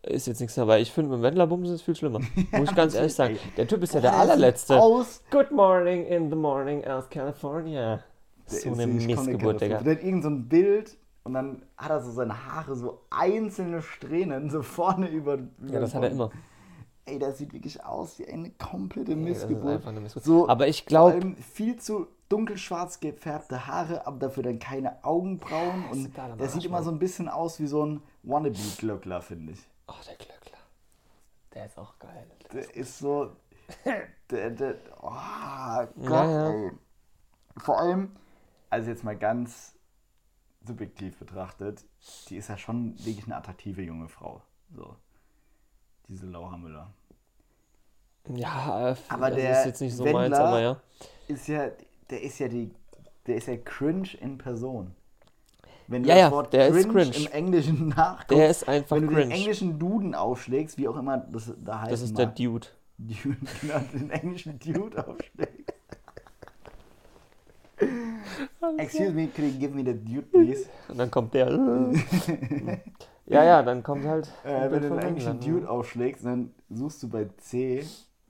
ist jetzt nichts dabei. Ich finde, mit dem Wendlerbumsen ist viel schlimmer. Muss ich ganz ehrlich sagen. Der Typ ist ja der allerletzte. Aus. Good morning in the morning aus California. So eine Missgeburt, Digga. Der hat irgend so ein Bild und dann hat er so seine Haare, so einzelne Strähnen, so vorne über. über Ja, das hat er immer. Ey, das sieht wirklich aus wie eine komplette Missgeburt. eine Missgeburt. So, Aber ich glaube, viel zu dunkelschwarz gefärbte Haare, aber dafür dann keine Augenbrauen. ist Und der sieht immer so ein bisschen aus wie so ein Wannabe-Glöckler, finde ich. oh, der Glöckler. Der ist auch geil. Der ist so. Der, der, oh Gott, ja. ey. Vor allem, also jetzt mal ganz subjektiv betrachtet, die ist ja schon wirklich eine attraktive junge Frau. So. Diese Laura Müller. Ja, Aber der ist jetzt nicht so meins, Wendler- aber ja. Ist ja, der ist ja die, der ist ja cringe in Person. Wenn du Ja, das Wort cringe, cringe. im Englischen nachguckst, Der ist einfach wenn du den cringe. englischen Duden aufschlägst, wie auch immer das da heißt, Das ist der Dude. Dude, genau, den englischen Dude aufschlägst. Excuse me, could you give me the Dude, please? Und dann kommt der. ja, ja, dann kommt halt. Äh, ein wenn du den englischen Wendler, Dude aufschlägst, dann suchst du bei C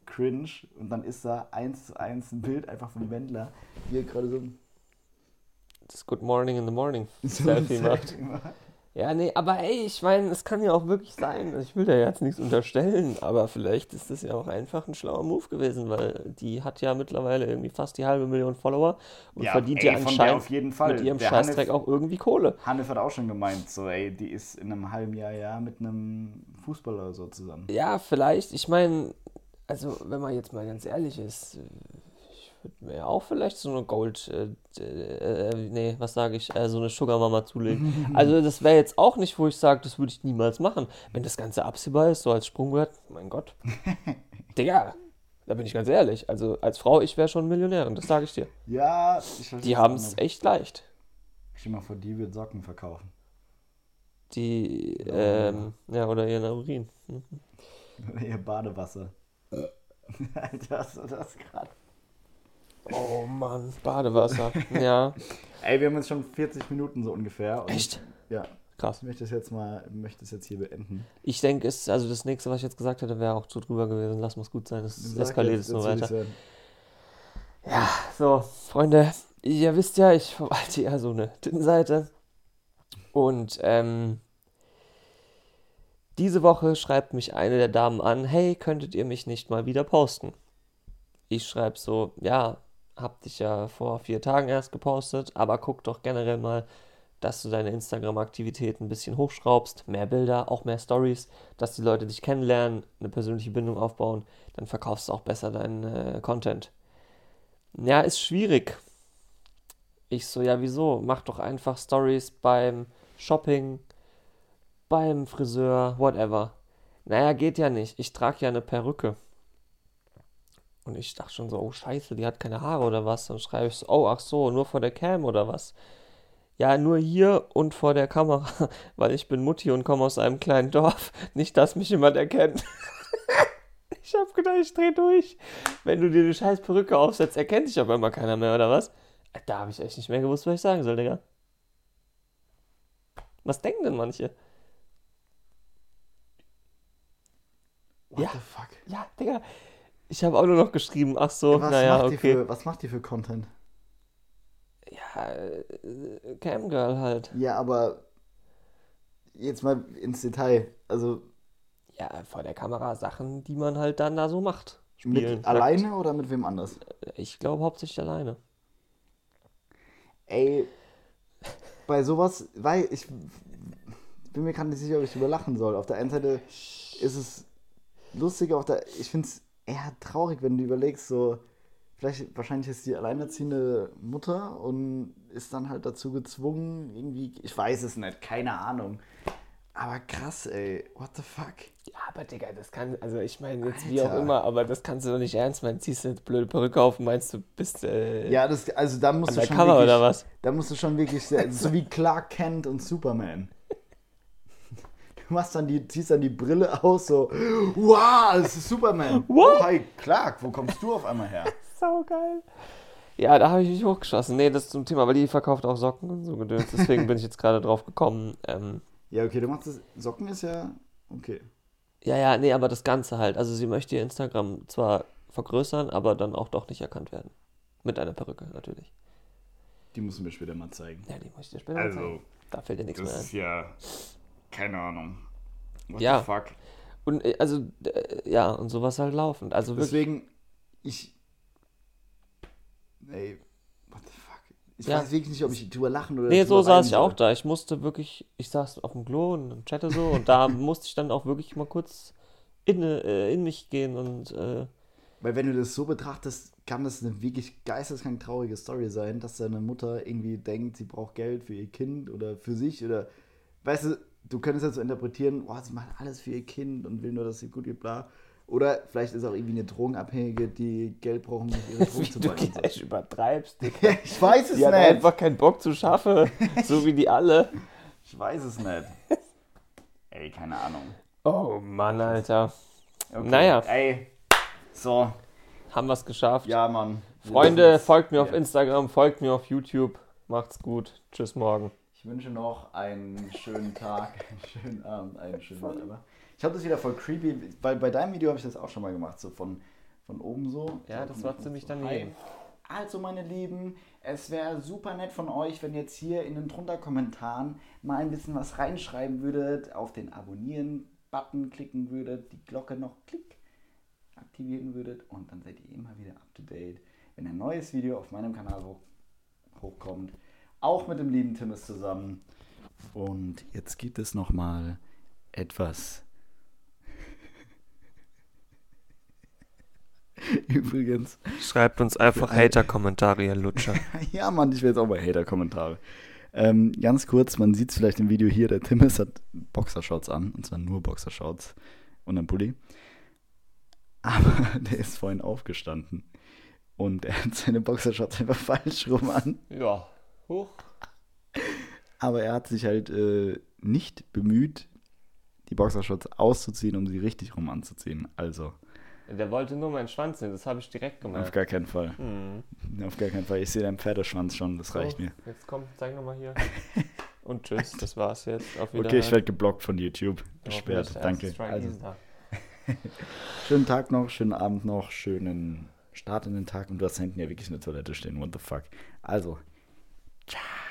cringe und dann ist da eins zu eins ein Bild einfach vom Wendler, wie er gerade so, Das Good Morning in the Morning so Selfie ein macht. Ja, nee, aber ey, ich meine, es kann ja auch wirklich sein. Ich will da jetzt nichts unterstellen, aber vielleicht ist das ja auch einfach ein schlauer Move gewesen, weil die hat ja mittlerweile irgendwie fast die halbe Million Follower und Ja, verdient ey, ja anscheinend auf jeden Fall. mit ihrem Der Scheißdreck Hannes- auch irgendwie Kohle. Hanif hat auch schon gemeint, so ey, die ist in einem halben Jahr ja mit einem Fußballer so zusammen. Ja, vielleicht, ich meine, also wenn man jetzt mal ganz ehrlich ist, äh, ich würde mir auch vielleicht so eine Gold, äh, äh, nee, was sage ich, äh, so eine Sugar Mama zulegen. Also das wäre jetzt auch nicht, wo ich sage, das würde ich niemals machen. Wenn das Ganze absehbar ist, so als Sprungbrett, mein Gott. Digga, da bin ich ganz ehrlich. Also als Frau, ich wäre schon Millionärin, das sage ich dir. Ja, ich verstehe Die haben es echt leicht. Stell mal vor, die wird Socken verkaufen. Die, ähm, ja, oder ihren Urin. Hm. Ihr Badewasser. Alter, hast du das gerade? Oh Mann, Badewasser. Ja. Ey, wir haben jetzt schon 40 Minuten so ungefähr. Echt? Ja. Krass. Ich möchte es jetzt mal, möchte es jetzt hier beenden. Ich denke, es, also das nächste, was ich jetzt gesagt hätte, wäre auch zu drüber gewesen. Lass mal's gut sein. Es Sag eskaliert jetzt nur weiter. Ja, so, Freunde, ihr wisst ja, ich verwalte ja so eine Tittenseite. Und ähm, diese Woche schreibt mich eine der Damen an, hey, könntet ihr mich nicht mal wieder posten? Ich schreibe so, ja, hab dich ja vor vier Tagen erst gepostet, aber guck doch generell mal, dass du deine Instagram-Aktivität ein bisschen hochschraubst, mehr Bilder, auch mehr Stories, dass die Leute dich kennenlernen, eine persönliche Bindung aufbauen, dann verkaufst du auch besser deinen äh, Content. Ja, ist schwierig. Ich so, ja, wieso? Mach doch einfach Stories beim Shopping, beim Friseur, whatever. Naja, geht ja nicht. Ich trage ja eine Perücke. Und ich dachte schon so, oh scheiße, die hat keine Haare oder was. Dann schreibe ich so, oh ach so, nur vor der Cam oder was. Ja, nur hier und vor der Kamera, weil ich bin Mutti und komme aus einem kleinen Dorf. Nicht, dass mich jemand erkennt. ich hab gedacht, ich dreh durch. Wenn du dir die scheiß Perücke aufsetzt, erkennt dich auf einmal keiner mehr, oder was? Da habe ich echt nicht mehr gewusst, was ich sagen soll, Digga. Was denken denn manche? What Ja. the fuck? Ja, Digga. Ich habe auch nur noch geschrieben, ach so, was, naja, okay. für, was macht die für Content? Ja, äh, Camgirl halt. Ja, aber jetzt mal ins Detail. Also Ja, vor der Kamera Sachen, die man halt dann da so macht. Spielen. mit alleine oder mit wem anders? Nackt. Ich glaube hauptsächlich alleine. Ey, bei sowas, weil ich bin mir gerade nicht sicher, ob ich drüber lachen soll. Auf der einen Seite ist es lustig, auf der ich finde es eher traurig, wenn du überlegst, so vielleicht wahrscheinlich ist die alleinerziehende Mutter und ist dann halt dazu gezwungen, irgendwie, ich weiß es nicht, keine Ahnung. Aber krass, ey, what the fuck? Ja, aber Digga, das kann, also ich meine jetzt wie auch Alter. immer, aber das kannst du doch nicht ernst meinen. Ziehst du eine blöde Perücke auf und meinst, du bist äh, Ja, das, also da musst du schon Cover wirklich, oder was? Da musst du schon wirklich, so wie Clark Kent und Superman. Du machst dann die, ziehst dann die Brille aus, so, wow, das ist Superman. What? Oh, hi, Clark, wo kommst du auf einmal her? Sau geil. Ja, da habe ich mich hochgeschossen. Nee, das ist zum Thema, weil die verkauft auch Socken und so gedöns. Deswegen bin ich jetzt gerade drauf gekommen. Ähm, Ja, okay, du machst das, Socken ist ja, okay. ja, ja, nee, aber das Ganze halt. Also sie möchte ihr Instagram zwar vergrößern, aber dann auch doch nicht erkannt werden. Mit einer Perücke natürlich. Die musst du mir später mal zeigen. Ja, die muss ich dir später mal zeigen. Also, Da fällt dir nichts mehr ein. das ist ja, keine Ahnung. What Ja. the fuck? Und äh, also, äh, ja, und sowas halt laufend. Also. Deswegen, ich, ey, what the fuck? Ich Ja. weiß wirklich nicht, ob ich drüber lachen oder Nee, so saß ich auch da. Ich musste wirklich, ich saß auf dem Klo und chatte so und da musste ich dann auch wirklich mal kurz in, äh, in mich gehen und äh, Weil wenn du das so betrachtest, kann das eine wirklich geisteskrank traurige Story sein, dass deine Mutter irgendwie denkt, sie braucht Geld für ihr Kind oder für sich oder, weißt du, du könntest das so interpretieren, oh, sie macht alles für ihr Kind und will nur, dass sie gut geht, bla. Oder vielleicht ist auch irgendwie eine Drogenabhängige, die Geld braucht, um ihre Drogen wie zu du ballen. gleich übertreibst, Digga. ich weiß es Die hat nicht. einfach keinen Bock zu schaffen, so wie die alle. Ich weiß es nicht. Ey, keine Ahnung. Oh Mann, Alter. Okay. Naja. Ey, so, Haben wir es geschafft. ja, Mann. Freunde, folgt mir auf Ja. Instagram, folgt mir auf YouTube. Macht's gut. Tschüss morgen. Ich wünsche noch einen schönen Tag, einen schönen Abend, einen schönen whatever. Ich habe das wieder voll creepy, weil bei deinem Video habe ich das auch schon mal gemacht, so von, von oben so. Ja, so das war ziemlich so, daneben. Also meine Lieben, es wäre super nett von euch, wenn ihr jetzt hier in den drunter Kommentaren mal ein bisschen was reinschreiben würdet, auf den Abonnieren-Button klicken würdet, die Glocke noch klick aktivieren würdet und dann seid ihr immer wieder up to date, wenn ein neues Video auf meinem Kanal hoch, hochkommt. Auch mit dem lieben Timmis zusammen. Und jetzt gibt es nochmal etwas. Übrigens, Schreibt uns einfach Hater-Kommentare, ihr Lutscher. ja, Mann, ich will jetzt auch mal Hater-Kommentare. Ähm, ganz kurz, man sieht es vielleicht im Video hier, der Timmis hat Boxershorts an, und zwar nur Boxershorts und ein Pulli. Aber der ist vorhin aufgestanden und er hat seine Boxershorts einfach falsch rum an. Ja. Hoch. Aber er hat sich halt äh, nicht bemüht, die Boxershorts auszuziehen, um sie richtig rum anzuziehen. Also, Der wollte nur meinen Schwanz sehen, das habe ich direkt auf gemerkt. gar keinen Fall. Hm. Auf gar keinen Fall. Ich sehe deinen Pferdeschwanz schon, das reicht So, mir. Jetzt komm, zeig nochmal hier. Und tschüss, das war's jetzt. Auf Okay, ich werde geblockt von YouTube. Gesperrt, danke. Also, schönen Tag noch, schönen Abend noch, schönen Start in den Tag und du hast hinten ja wirklich eine Toilette stehen. What the fuck? Also, 자.